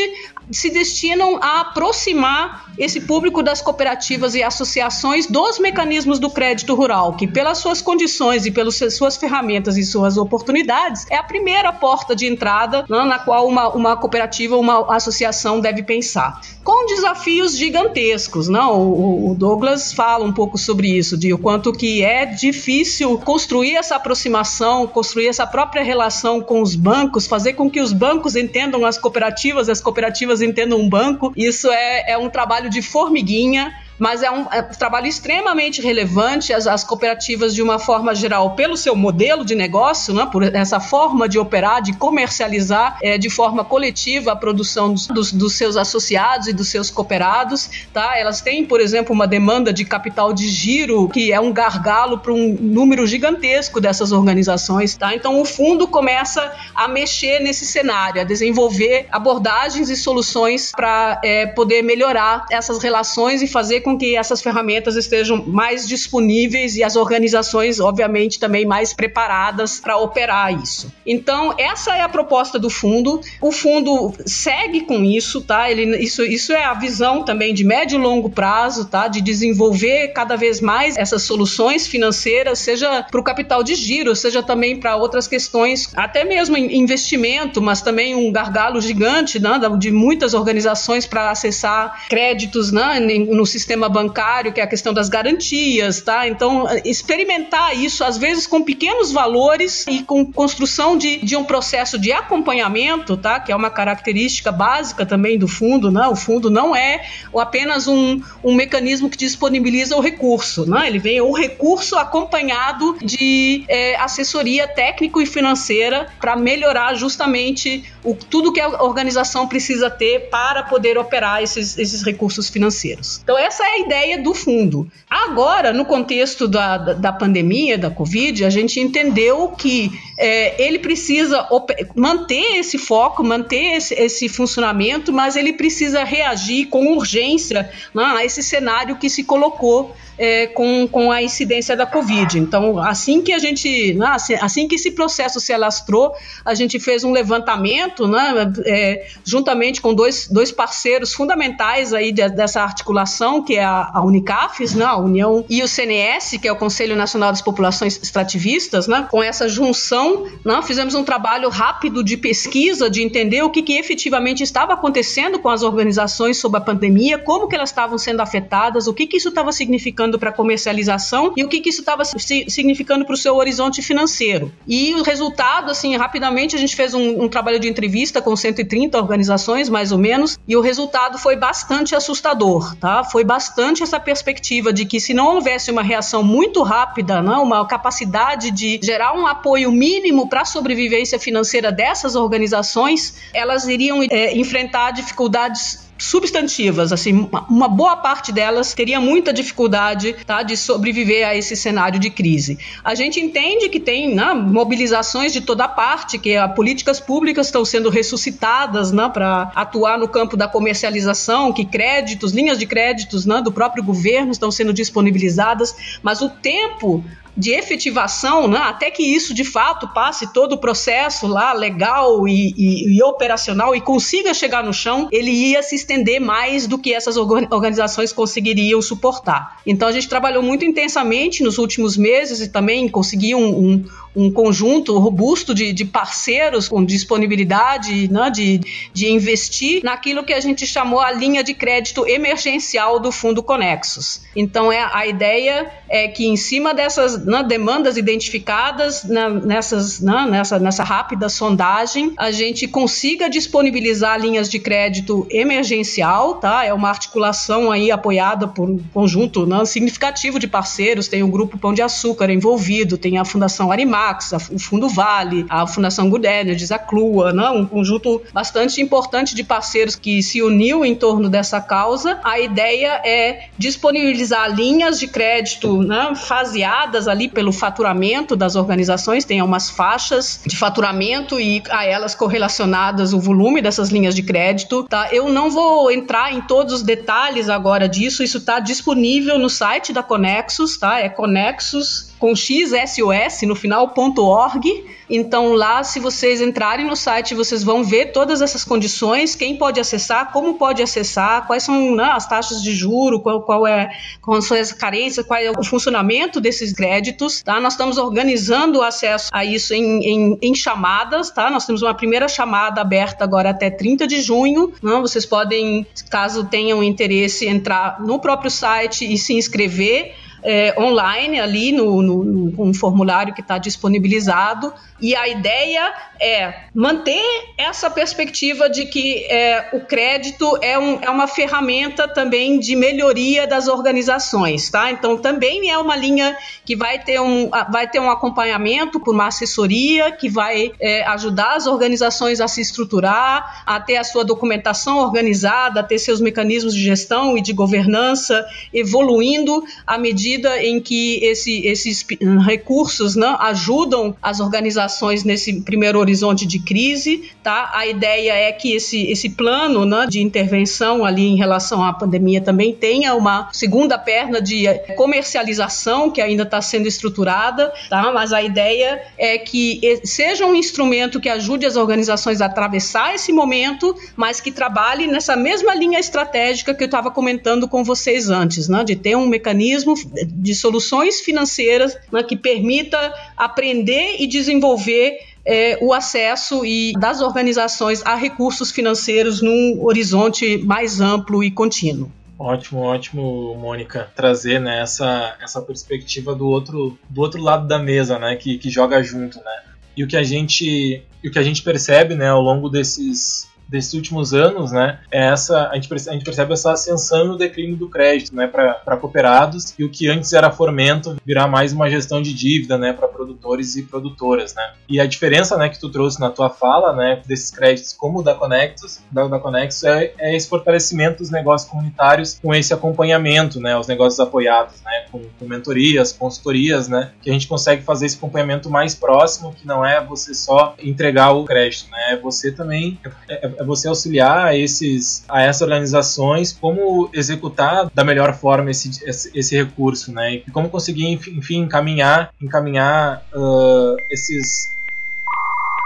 se destinam a aproximar esse público das cooperativas e associações dos mecanismos do crédito rural, que pelas suas condições e pelas suas ferramentas e suas oportunidades, é a primeira porta de entrada né, na qual uma, uma cooperativa uma associação deve pensar. Com desafios gigantescos, não? Né? O, o Douglas fala um pouco sobre isso, de o quanto que é difícil construir essa aproximação, construir essa própria relação com os bancos, fazer com que os bancos entendam as cooperativas, as cooperativas entendam um banco. Isso é, é um trabalho de formiguinha mas é um, é um trabalho extremamente relevante. As, as, cooperativas, de uma forma geral, pelo seu modelo de negócio, né, por essa forma de operar, de comercializar é, de forma coletiva a produção dos, dos, seus associados e dos seus cooperados, tá? Elas têm, por exemplo, uma demanda de capital de giro que é um gargalo para um número gigantesco dessas organizações, tá? Então o fundo começa a mexer nesse cenário, a desenvolver abordagens e soluções para é, poder melhorar essas relações e fazer com com que essas ferramentas estejam mais disponíveis e as organizações, obviamente, também mais preparadas para operar isso. Então, essa é a proposta do fundo. O fundo segue com isso, tá? Ele, isso, isso é a visão também de médio e longo prazo, tá? De desenvolver cada vez mais essas soluções financeiras, seja para o capital de giro, seja também para outras questões, até mesmo investimento, mas também um gargalo gigante né, de muitas organizações para acessar créditos né, no sistema sistema bancário, que é a questão das garantias, tá? Então, experimentar isso, às vezes com pequenos valores e com construção de, de um processo de acompanhamento, tá? Que é uma característica básica também do fundo, né? O fundo não é apenas um, um mecanismo que disponibiliza o recurso, né? Ele vem o recurso acompanhado de é, assessoria técnico e financeira para melhorar justamente o, tudo que a organização precisa ter para poder operar esses, esses recursos financeiros. Então, essa é a ideia do fundo. Agora, no contexto da, da, da pandemia, da Covid, a gente entendeu que é, ele precisa manter esse foco, manter esse, esse, funcionamento, mas ele precisa reagir com urgência né, a esse cenário que se colocou é, com, com a incidência da Covid. Então, assim que a gente, né, assim, assim que esse processo se alastrou, a gente fez um levantamento, né, é, juntamente com dois, dois parceiros fundamentais aí de, dessa articulação, que é a, a Unicafes, né, a União, e o CNS, que é o Conselho Nacional das Populações Extrativistas, né, com essa junção, né, fizemos um trabalho rápido de pesquisa, de entender o que, que efetivamente estava acontecendo com as organizações sob a pandemia, como que elas estavam sendo afetadas, o que, que isso estava significando para comercialização e o que, que isso estava significando para o seu horizonte financeiro. E o resultado, assim, rapidamente a gente fez um, um trabalho de entrevista com 130 organizações, mais ou menos, e o resultado foi bastante assustador, tá? Foi bastante essa perspectiva de que se não houvesse uma reação muito rápida, não, uma capacidade de gerar um apoio mínimo para a sobrevivência financeira dessas organizações, elas iriam é, enfrentar dificuldades substantivas, assim, uma boa parte delas teria muita dificuldade tá, de sobreviver a esse cenário de crise. A gente entende que tem né, mobilizações de toda parte, que a políticas públicas estão sendo ressuscitadas né, para atuar no campo da comercialização, que créditos, linhas de créditos né, do próprio governo estão sendo disponibilizadas, mas o tempo de efetivação, né, até que isso de fato passe todo o processo lá legal e, e, e, operacional e consiga chegar no chão, ele ia se estender mais do que essas organizações conseguiriam suportar. Então a gente trabalhou muito intensamente nos últimos meses e também conseguiu um, um, um conjunto robusto de, de, parceiros com disponibilidade né, de, de investir naquilo que a gente chamou a linha de crédito emergencial do Fundo Conexus. Então é a ideia é que em cima dessas né, demandas identificadas na, nessas, né, nessa, nessa rápida sondagem, a gente consiga disponibilizar linhas de crédito emergencial, tá? É uma articulação aí apoiada por um conjunto né, significativo de parceiros, tem o Grupo Pão de Açúcar envolvido, tem a Fundação Arimax, a, o Fundo Vale, a Fundação Good a CLUA, né, um conjunto bastante importante de parceiros que se uniu em torno dessa causa. A ideia é disponibilizar linhas de crédito né, faseadas ali pelo faturamento das organizações, tem umas faixas de faturamento e a elas correlacionadas o volume dessas linhas de crédito, tá? Eu não vou entrar em todos os detalhes agora disso, isso está disponível no site da Conexus, tá? É Conexus com XSOS no final.org. Então lá, se vocês entrarem no site, vocês vão ver todas essas condições, quem pode acessar, como pode acessar, quais são né, as taxas de juro, qual, qual é, quais são as carências, qual é o funcionamento desses créditos. Tá? Nós estamos organizando o acesso a isso em, em, em chamadas. Tá? Nós temos uma primeira chamada aberta agora até 30 de junho. Né? Vocês podem, caso tenham interesse, entrar no próprio site e se inscrever é, online ali no, no, no um formulário que está disponibilizado. E a ideia é manter essa perspectiva de que é, o crédito é, um, é uma ferramenta também de melhoria das organizações, tá? Então também é uma linha que vai ter um, vai ter um acompanhamento por uma assessoria que vai é, ajudar as organizações a se estruturar, a ter a sua documentação organizada, a ter seus mecanismos de gestão e de governança evoluindo à medida medida em que esse, esses recursos né, ajudam as organizações nesse primeiro horizonte de crise, tá? A ideia é que esse, esse plano né, de intervenção ali em relação à pandemia também tenha uma segunda perna de comercialização que ainda está sendo estruturada, tá? Mas a ideia é que seja um instrumento que ajude as organizações a atravessar esse momento, mas que trabalhe nessa mesma linha estratégica que eu estava comentando com vocês antes, né? De ter um mecanismo de soluções financeiras né, que permita aprender e desenvolver é, o acesso e das organizações a recursos financeiros num horizonte mais amplo e contínuo. Ótimo, ótimo, Mônica, trazer né, essa, essa perspectiva do outro, do outro lado da mesa, né, que, que joga junto, né? E o que a gente, o que a gente percebe, né, ao longo desses desses últimos anos, né, é essa a gente, percebe, a gente percebe essa ascensão e o declínio do crédito, né, para cooperados e o que antes era fomento virar mais uma gestão de dívida, né, para produtores e produtoras, né. E a diferença, né, que tu trouxe na tua fala, né, desses créditos como o da Conectus, da, da Conexus é, é esse fortalecimento dos negócios comunitários com esse acompanhamento, né, os negócios apoiados, né, com, com mentorias, consultorias, né, que a gente consegue fazer esse acompanhamento mais próximo, que não é você só entregar o crédito, né, é você também é, é, é você auxiliar a esses a essas organizações como executar da melhor forma esse, esse, esse recurso, né, e como conseguir enfim encaminhar encaminhar uh, esses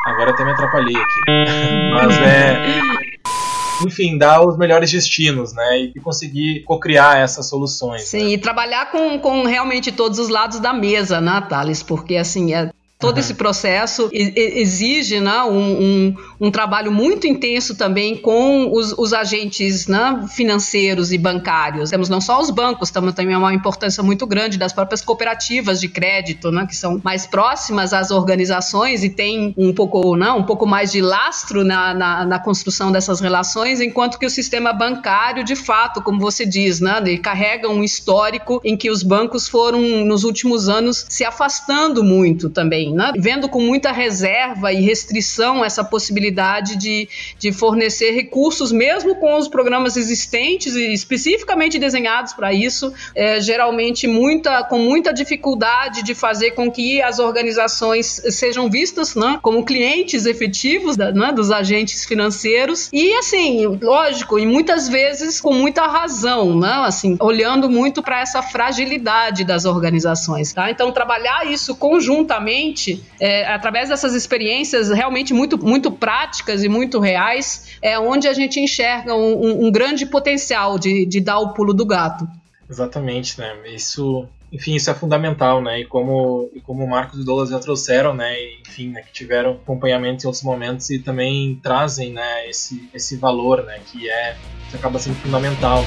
Agora até me atrapalhei aqui. Mas é. Enfim, dar os melhores destinos, né? E conseguir co-criar essas soluções. Sim, né? e trabalhar com, com realmente todos os lados da mesa, né, Thales? Porque, assim, é, Todo uhum. esse processo exige né, um, um, um, trabalho muito intenso também com os, os agentes né, financeiros e bancários. Temos não só os bancos, temos também uma importância muito grande das próprias cooperativas de crédito, né, que são mais próximas às organizações e têm um pouco, né, um pouco mais de lastro na, na, na, construção dessas relações, enquanto que o sistema bancário, de fato, como você diz, né, ele carrega um histórico em que os bancos foram, nos últimos anos, se afastando muito também né? vendo com muita reserva e restrição essa possibilidade de, de fornecer recursos, mesmo com os programas existentes e especificamente desenhados para isso, é, geralmente muita, com muita dificuldade de fazer com que as organizações sejam vistas né, como clientes efetivos da, né, dos agentes financeiros e assim, lógico, e muitas vezes com muita razão, né, assim, olhando muito para essa fragilidade das organizações. Tá? Então, trabalhar isso conjuntamente é, através dessas experiências realmente muito, muito práticas e muito reais, é onde a gente enxerga um, um grande potencial de, de dar o pulo do gato. Exatamente, né? Isso, enfim, isso é fundamental, né? E como, e como o Marcos e Douglas já trouxeram, né? E, enfim, né? que tiveram acompanhamento em outros momentos e também trazem, né? Esse, esse valor, né? Que é que acaba sendo fundamental.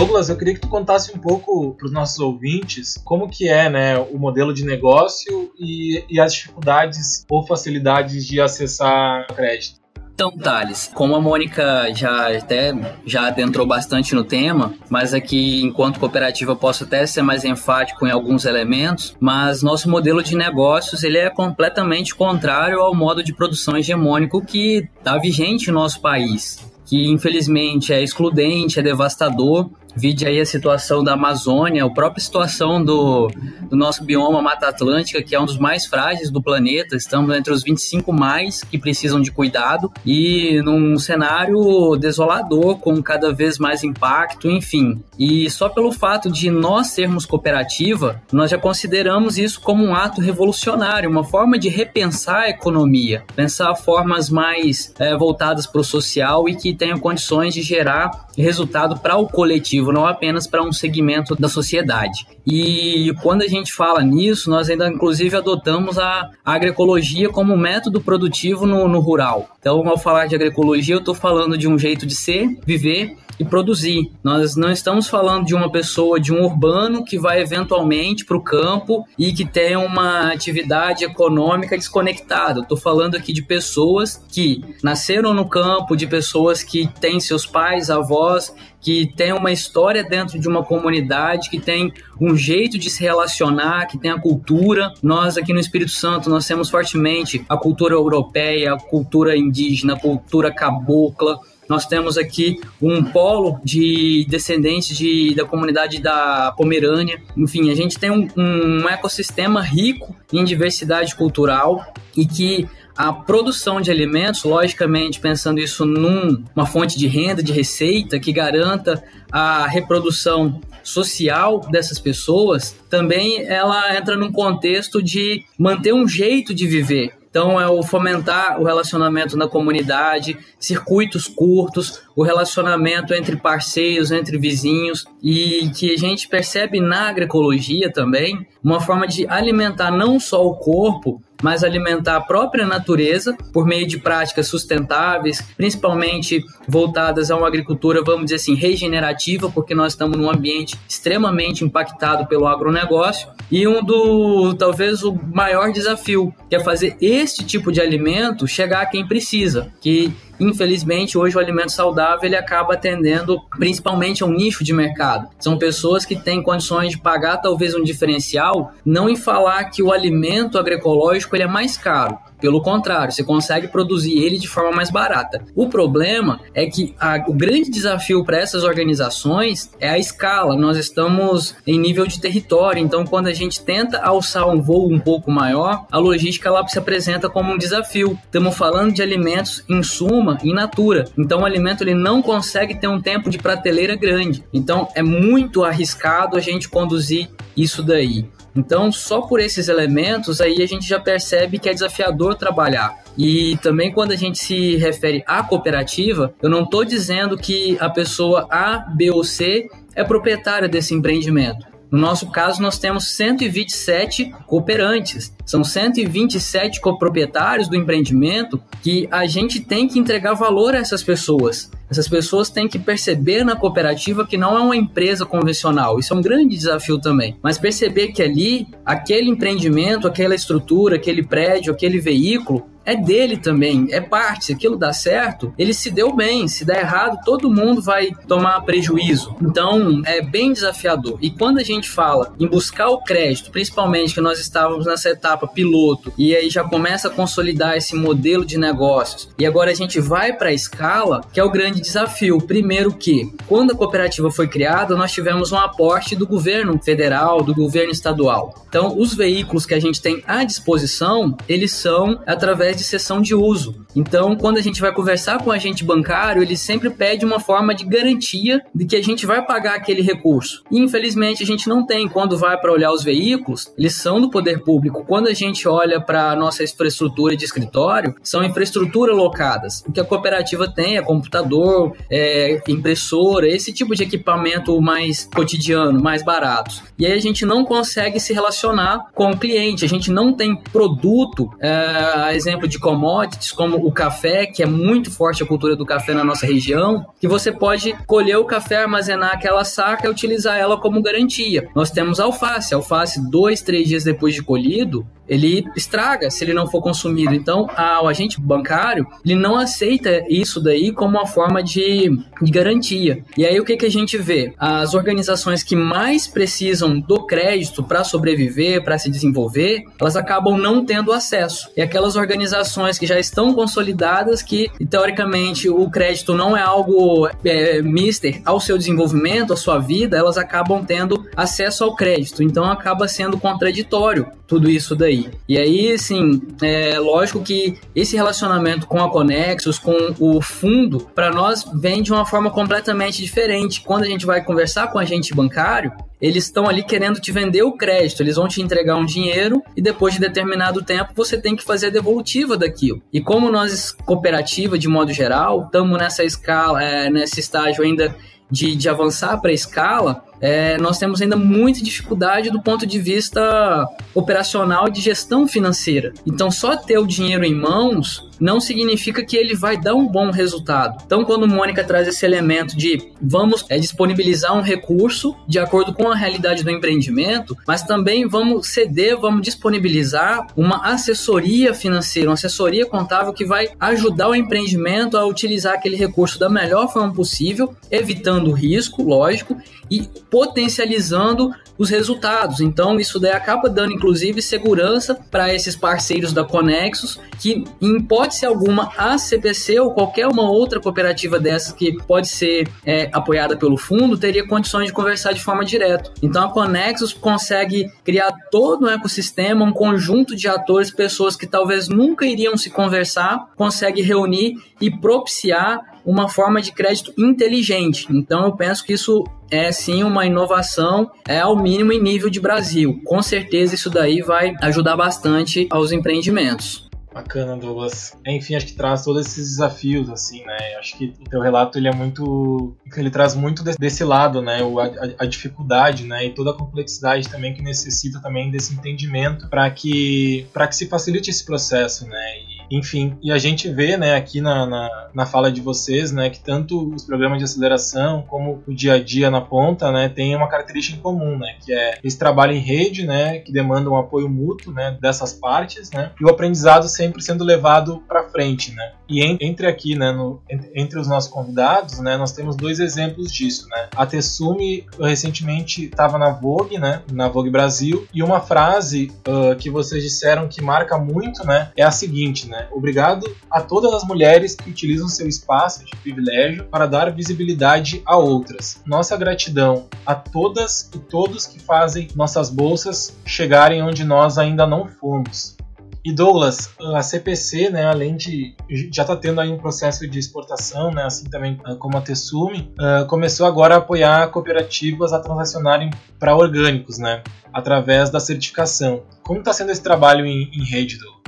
Douglas, eu queria que tu contasse um pouco para os nossos ouvintes como que é né, o modelo de negócio e, e as dificuldades ou facilidades de acessar crédito. Então, Thales, como a Mônica já até já adentrou bastante no tema, mas aqui, enquanto cooperativa, posso até ser mais enfático em alguns elementos, mas nosso modelo de negócios ele é completamente contrário ao modo de produção hegemônico que está vigente no nosso país que infelizmente é excludente, é devastador Vide aí a situação da Amazônia, a própria situação do, do, nosso bioma Mata Atlântica, que é um dos mais frágeis do planeta. Estamos entre os 25 mais que precisam de cuidado e num cenário desolador, com cada vez mais impacto, enfim. E só pelo fato de nós sermos cooperativa, nós já consideramos isso como um ato revolucionário, uma forma de repensar a economia, pensar formas mais é, voltadas para o social e que tenham condições de gerar resultado para o coletivo, não apenas para um segmento da sociedade. E quando a gente fala nisso, nós ainda inclusive adotamos a agroecologia como método produtivo no, no rural. Então, ao falar de agroecologia, eu estou falando de um jeito de ser, viver e produzir. Nós não estamos falando de uma pessoa, de um urbano que vai eventualmente para o campo e que tem uma atividade econômica desconectada. Estou falando aqui de pessoas que nasceram no campo, de pessoas que têm seus pais, avós, que têm uma história dentro de uma comunidade, que tem um jeito de se relacionar, que tem a cultura. Nós aqui no Espírito Santo, nós temos fortemente a cultura europeia, a cultura indígena, a cultura cabocla, nós temos aqui um polo de descendentes de, da comunidade da Pomerânia. Enfim, a gente tem um, um ecossistema rico em diversidade cultural e que a produção de alimentos, logicamente pensando isso numa fonte de renda, de receita que garanta a reprodução social dessas pessoas, também ela entra num contexto de manter um jeito de viver, então é o fomentar o relacionamento na comunidade, circuitos curtos, o relacionamento entre parceiros, entre vizinhos e que a gente percebe na agroecologia também uma forma de alimentar não só o corpo, mas alimentar a própria natureza por meio de práticas sustentáveis, principalmente voltadas a uma agricultura, vamos dizer assim, regenerativa, porque nós estamos num ambiente extremamente impactado pelo agronegócio. E um do, talvez o maior desafio, que é fazer este tipo de alimento chegar a quem precisa, que infelizmente, hoje o alimento saudável ele acaba atendendo principalmente a um nicho de mercado. São pessoas que têm condições de pagar talvez um diferencial, não em falar que o alimento agroecológico ele é mais caro, pelo contrário, você consegue produzir ele de forma mais barata. O problema é que a, o grande desafio para essas organizações é a escala. Nós estamos em nível de território, então quando a gente tenta alçar um voo um pouco maior, a logística lá se apresenta como um desafio. Estamos falando de alimentos em suma, in natura. Então o alimento ele não consegue ter um tempo de prateleira grande. Então é muito arriscado a gente conduzir isso daí. Então, só por esses elementos aí a gente já percebe que é desafiador trabalhar. E também quando a gente se refere à cooperativa, eu não estou dizendo que a pessoa A, B ou C é proprietária desse empreendimento. No nosso caso, nós temos 127 cooperantes. São 127 coproprietários do empreendimento que a gente tem que entregar valor a essas pessoas. Essas pessoas têm que perceber na cooperativa que não é uma empresa convencional. Isso é um grande desafio também. Mas perceber que ali, aquele empreendimento, aquela estrutura, aquele prédio, aquele veículo, é dele também, é parte. Se aquilo dá certo, ele se deu bem. Se der errado, todo mundo vai tomar prejuízo. Então, é bem desafiador. E quando a gente fala em buscar o crédito, principalmente que nós estávamos nessa etapa piloto, e aí já começa a consolidar esse modelo de negócios, e agora a gente vai para a escala, que é o grande desafio. Primeiro que, quando a cooperativa foi criada, nós tivemos um aporte do governo federal, do governo estadual. Então, os veículos que a gente tem à disposição, eles são através de sessão de uso. Então, quando a gente vai conversar com o agente bancário, ele sempre pede uma forma de garantia de que a gente vai pagar aquele recurso. E, infelizmente, a gente não tem. Quando vai para olhar os veículos, eles são do poder público. Quando a gente olha para a nossa infraestrutura de escritório, são infraestrutura locadas. O que a cooperativa tem é computador, é impressora, esse tipo de equipamento mais cotidiano, mais baratos. E aí a gente não consegue se relacionar com o cliente, a gente não tem produto, é, exemplo de commodities, como o café, que é muito forte a cultura do café na nossa região, que você pode colher o café, armazenar aquela saca e utilizar ela como garantia. Nós temos alface, alface dois, três dias depois de colhido, ele estraga se ele não for consumido. Então, a, o agente bancário, ele não aceita isso daí como uma forma de, de garantia. E aí, o que, que a gente vê? As organizações que mais precisam do crédito para sobreviver, para se desenvolver, elas acabam não tendo acesso. E aquelas organizações que já estão consolidadas, que teoricamente o crédito não é algo é, mister ao seu desenvolvimento, à sua vida, elas acabam tendo acesso ao crédito. Então, acaba sendo contraditório tudo isso daí. E aí, assim, é lógico que esse relacionamento com a Conexus, com o fundo, para nós vem de uma forma completamente diferente. Quando a gente vai conversar com agente bancário, eles estão ali querendo te vender o crédito, eles vão te entregar um dinheiro e depois de determinado tempo você tem que fazer a devolutiva daquilo. E como nós, cooperativa de modo geral, estamos nessa escala, é, nesse estágio ainda de, de avançar para a escala, é, nós temos ainda muita dificuldade do ponto de vista operacional de gestão financeira. Então, só ter o dinheiro em mãos não significa que ele vai dar um bom resultado. Então, quando Mônica traz esse elemento de vamos é, disponibilizar um recurso de acordo com a realidade do empreendimento, mas também vamos ceder, vamos disponibilizar uma assessoria financeira, uma assessoria contábil que vai ajudar o empreendimento a utilizar aquele recurso da melhor forma possível, evitando risco, lógico, e potencializando os resultados. Então, isso daí acaba dando, inclusive, segurança para esses parceiros da Conexus, que, em hipótese alguma, a CPC ou qualquer uma outra cooperativa dessas que pode ser é, apoiada pelo fundo, teria condições de conversar de forma direta. Então, a Conexus consegue criar todo um ecossistema, um conjunto de atores, pessoas que talvez nunca iriam se conversar, consegue reunir e propiciar uma forma de crédito inteligente. Então eu penso que isso é sim uma inovação, é ao mínimo em nível de Brasil. Com certeza isso daí vai ajudar bastante aos empreendimentos. Bacana, Douglas. Enfim, acho que traz todos esses desafios, assim, né? Acho que o teu relato, ele é muito... Ele traz muito desse lado, né? O, a, a, dificuldade, né? E toda a complexidade também que necessita também desse entendimento para que, que se facilite esse processo, né? Enfim, e a gente vê, né, aqui na, na, na, fala de vocês, né, que tanto os programas de aceleração como o dia a dia na ponta, né, tem uma característica em comum, né, que é esse trabalho em rede, né, que demanda um apoio mútuo, né, dessas partes, né, e o aprendizado sempre sendo levado para frente, né. E entre aqui, né, no, entre os nossos convidados, né, nós temos dois exemplos disso, né. A Tessumi recentemente estava na Vogue, né, na Vogue Brasil, e uma frase uh, que vocês disseram que marca muito, né, é a seguinte, né, Obrigado a todas as mulheres que utilizam seu espaço de privilégio para dar visibilidade a outras. Nossa gratidão a todas e todos que fazem nossas bolsas chegarem onde nós ainda não fomos. E Douglas, a CPC, né, além de já está tendo aí um processo de exportação, né, assim também ah, como a Tessumi, uh, começou agora a apoiar cooperativas a transacionarem para orgânicos, né, através da certificação. Como está sendo esse trabalho em, em rede, Douglas?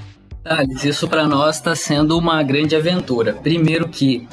Thales, isso para nós está sendo uma grande aventura. Primeiro que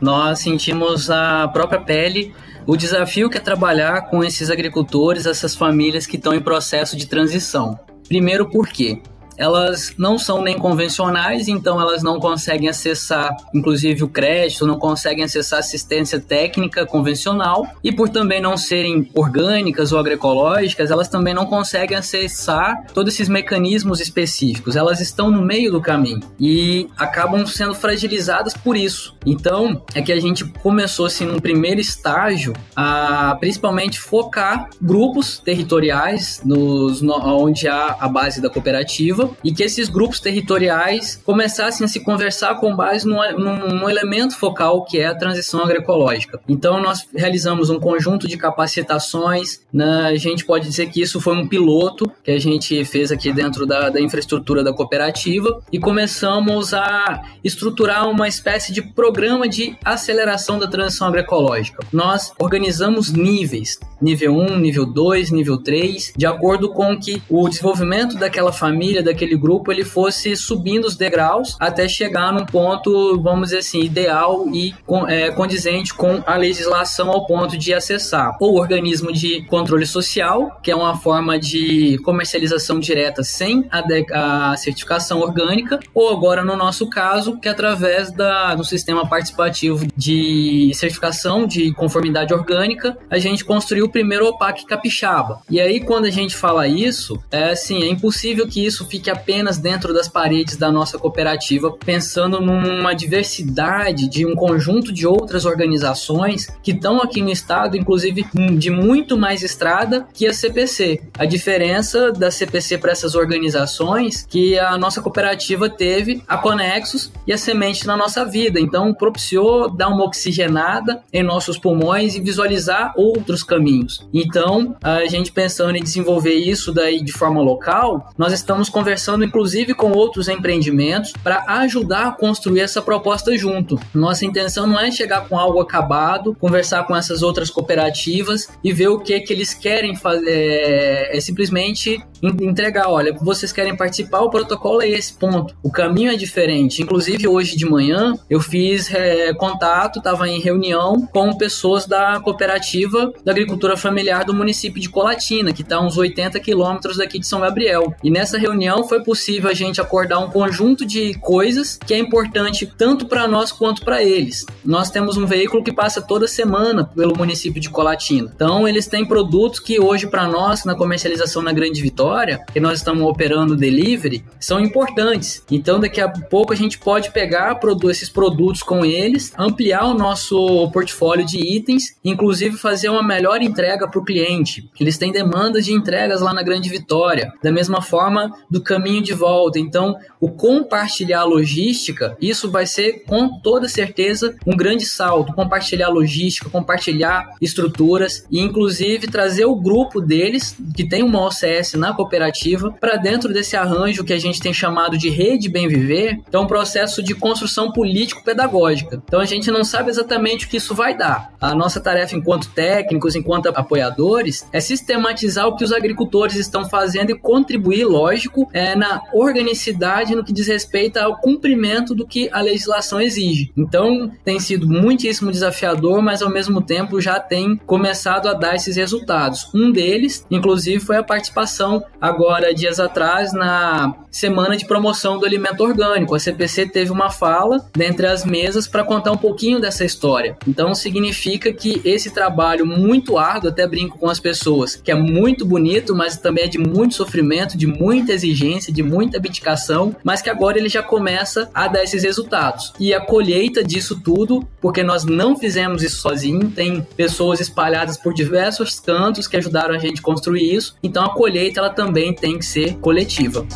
nós sentimos a própria pele o desafio que é trabalhar com esses agricultores, essas famílias que estão em processo de transição. Primeiro porque elas não são nem convencionais, então elas não conseguem acessar, inclusive, o crédito, não conseguem acessar assistência técnica convencional, e por também não serem orgânicas ou agroecológicas, elas também não conseguem acessar todos esses mecanismos específicos. Elas estão no meio do caminho e acabam sendo fragilizadas por isso. Então, é que a gente começou, assim, num primeiro estágio, a principalmente focar grupos territoriais nos, no, onde há a base da cooperativa e que esses grupos territoriais começassem a se conversar com base num, num, num elemento focal que é a transição agroecológica. Então, nós realizamos um conjunto de capacitações, né? a gente pode dizer que isso foi um piloto que a gente fez aqui dentro da, da infraestrutura da cooperativa e começamos a estruturar uma espécie de programa de aceleração da transição agroecológica. Nós organizamos níveis, nível 1, nível 2, nível 3, de acordo com que o desenvolvimento daquela família, daquele grupo, ele fosse subindo os degraus até chegar num ponto, vamos dizer assim, ideal e é, condizente com a legislação ao ponto de acessar ou organismo de controle social, que é uma forma de comercialização direta sem a, a certificação orgânica, ou agora no nosso caso, que é através da, do sistema participativo de certificação de conformidade orgânica, a gente construiu o primeiro OPAC capixaba. E aí, quando a gente fala isso, é assim, é impossível que isso fique apenas dentro das paredes da nossa cooperativa, pensando numa diversidade de um conjunto de outras organizações que estão aqui no estado, inclusive de muito mais estrada que a CPC. A diferença da CPC para essas organizações que a nossa cooperativa teve a Conexos e a Semente na nossa vida. Então, propiciou dar uma oxigenada em nossos pulmões e visualizar outros caminhos. Então, a gente pensando em desenvolver isso daí de forma local, nós estamos conversando inclusive com outros empreendimentos para ajudar a construir essa proposta junto. Nossa intenção não é chegar com algo acabado, conversar com essas outras cooperativas e ver o que que eles querem fazer, é, é simplesmente entregar, olha, vocês querem participar, o protocolo é esse ponto. O caminho é diferente. Inclusive hoje de manhã eu fiz é, contato, estava em reunião com pessoas da cooperativa da agricultura familiar do município de Colatina, que está uns 80 quilômetros daqui de São Gabriel. E nessa reunião foi possível a gente acordar um conjunto de coisas que é importante tanto para nós quanto para eles. Nós temos um veículo que passa toda semana pelo município de Colatina. Então, eles têm produtos que hoje para nós, na comercialização na Grande Vitória, que nós estamos operando delivery, são importantes. Então, daqui a pouco a gente pode pegar esses produtos com eles, ampliar o nosso portfólio de itens, inclusive fazer uma melhor entrega para o cliente. Eles têm demandas de entregas lá na Grande Vitória, da mesma forma do caminho de volta. Então, o compartilhar logística, isso vai ser com toda certeza um grande salto. Compartilhar logística, compartilhar estruturas e, inclusive, trazer o grupo deles, que tem uma OCS na cooperativa, para dentro desse arranjo que a gente tem chamado de Rede Bem Viver, é um processo de construção político-pedagógica. Então, a gente não sabe exatamente o que isso vai dar. A nossa tarefa enquanto técnicos, enquanto apoiadores é sistematizar o que os agricultores estão fazendo e contribuir, lógico, é, na organicidade no que diz respeito ao cumprimento do que a legislação exige. Então, tem sido muitíssimo desafiador, mas ao mesmo tempo já tem começado a dar esses resultados. Um deles, inclusive, foi a participação agora dias atrás na semana de promoção do alimento orgânico. A CPC teve uma fala dentre as mesas para contar um pouquinho dessa história. Então significa que esse trabalho muito árduo, até brinco com as pessoas, que é muito bonito, mas também é de muito sofrimento, de muita exigência, de muita abdicação, mas que agora ele já começa a dar esses resultados. E a colheita disso tudo, porque nós não fizemos isso sozinho, tem pessoas espalhadas por diversos cantos que ajudaram a gente a construir isso. Então a colheita ela também tem que ser coletiva.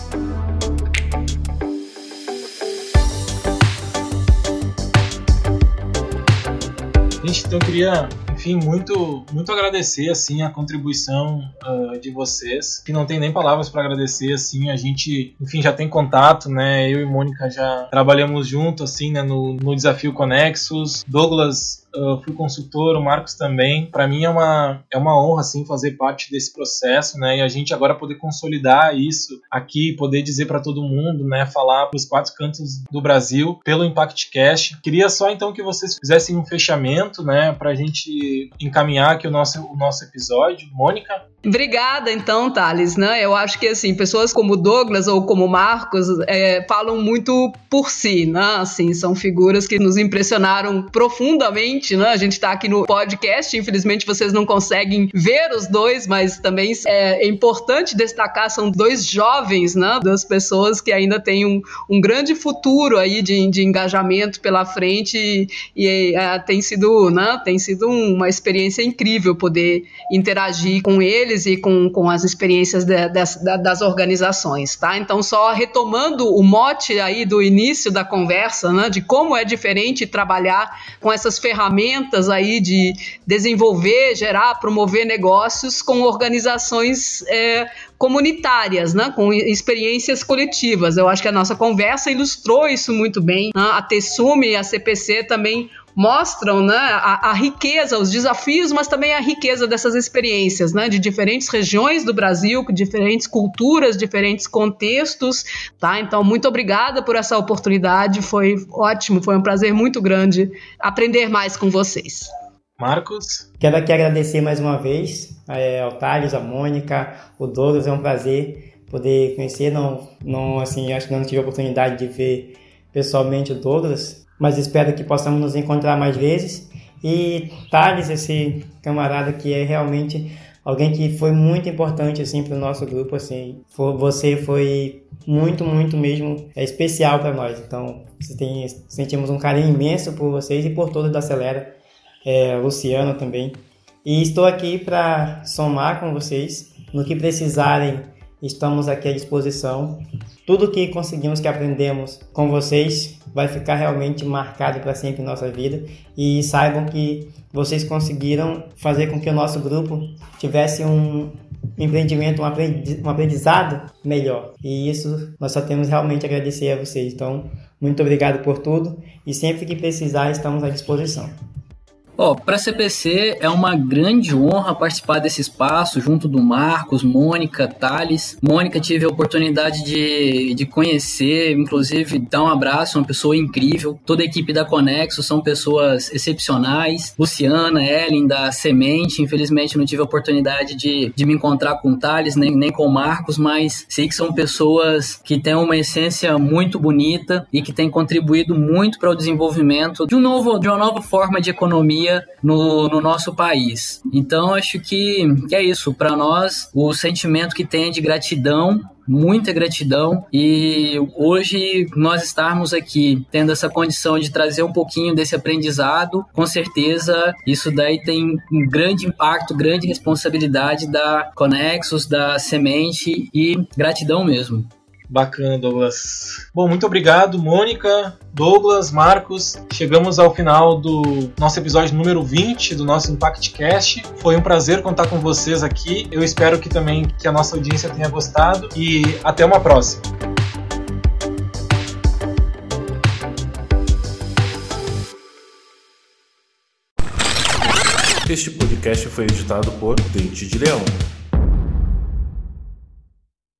Gente, então queria, enfim, muito, muito agradecer assim a contribuição uh, de vocês. Que não tem nem palavras para agradecer assim. A gente, enfim, já tem contato, né? Eu e Mônica já trabalhamos junto assim, né, no, no desafio Conexos. Douglas Uh, fui consultor, o Marcos também. Para mim é uma, é uma honra assim fazer parte desse processo, né? E a gente agora poder consolidar isso aqui, poder dizer para todo mundo, né? Falar para os quatro cantos do Brasil pelo Impact Cash. Queria só então que vocês fizessem um fechamento, né? Para a gente encaminhar aqui o nosso, o nosso episódio. Mônica? Obrigada, então, Thales. Né? Eu acho que assim, pessoas como Douglas ou como Marcos é, falam muito por si, né? Assim, são figuras que nos impressionaram profundamente. Né? A gente está aqui no podcast, infelizmente vocês não conseguem ver os dois, mas também é, importante destacar, são dois jovens, né? Duas pessoas que ainda têm um, um grande futuro aí de, de engajamento pela frente e, e é, tem sido, né? Tem sido uma experiência incrível poder interagir com eles e com, com as experiências de, de, das organizações, tá? Então, só retomando o mote aí do início da conversa, né, de como é diferente trabalhar com essas ferramentas aí de desenvolver, gerar, promover negócios com organizações é, comunitárias, né, com experiências coletivas. Eu acho que a nossa conversa ilustrou isso muito bem. Né? A Tessume e a CPC também mostram né, a, a, riqueza, os desafios, mas também a riqueza dessas experiências, né, de diferentes regiões do Brasil, com diferentes culturas, diferentes contextos, tá? Então, muito obrigada por essa oportunidade, foi ótimo, foi um prazer muito grande aprender mais com vocês. Marcos? Quero aqui agradecer mais uma vez é, ao Thales, a Mônica, o Douglas, é um prazer poder conhecer, não, não assim, acho que não tive a oportunidade de ver pessoalmente o Douglas, mas espero que possamos nos encontrar mais vezes. E Thales, esse camarada que é realmente alguém que foi muito importante assim para o nosso grupo, assim, você foi muito, muito mesmo é especial para nós. Então, tem, sentimos um carinho imenso por vocês e por todos da Acelera, é, Luciano também. E estou aqui para somar com vocês no que precisarem estamos aqui à disposição. Tudo que conseguimos, que aprendemos com vocês, vai ficar realmente marcado para sempre em nossa vida. E saibam que vocês conseguiram fazer com que o nosso grupo tivesse um empreendimento, um aprendizado melhor. E isso nós só temos realmente a agradecer a vocês. Então, muito obrigado por tudo e sempre que precisar, estamos à disposição. Ó, oh, para a CPC é uma grande honra participar desse espaço junto do Marcos, Mônica, Thales. Mônica tive a oportunidade de, de conhecer, inclusive dar um abraço, uma pessoa incrível. Toda a equipe da Conexo são pessoas excepcionais. Luciana, Ellen da Semente, infelizmente não tive a oportunidade de, de me encontrar com Thales nem, nem com Marcos, mas sei que são pessoas que têm uma essência muito bonita e que têm contribuído muito para o desenvolvimento de, um novo, de uma nova forma de economia no, no nosso país. Então, acho que, que é isso. Para nós, o sentimento que tem de gratidão muita gratidão e hoje nós estarmos aqui tendo essa condição de trazer um pouquinho desse aprendizado, com certeza isso daí tem um grande impacto, grande responsabilidade da Conexus, da Semente e gratidão mesmo. Bacana, Douglas. Bom, muito obrigado, Mônica, Douglas, Marcos. Chegamos ao final do nosso episódio número 20 do nosso Impact Cast. Foi um prazer contar com vocês aqui. Eu espero que também que a nossa audiência tenha gostado e até uma próxima. Este podcast foi editado por Dente de Leão.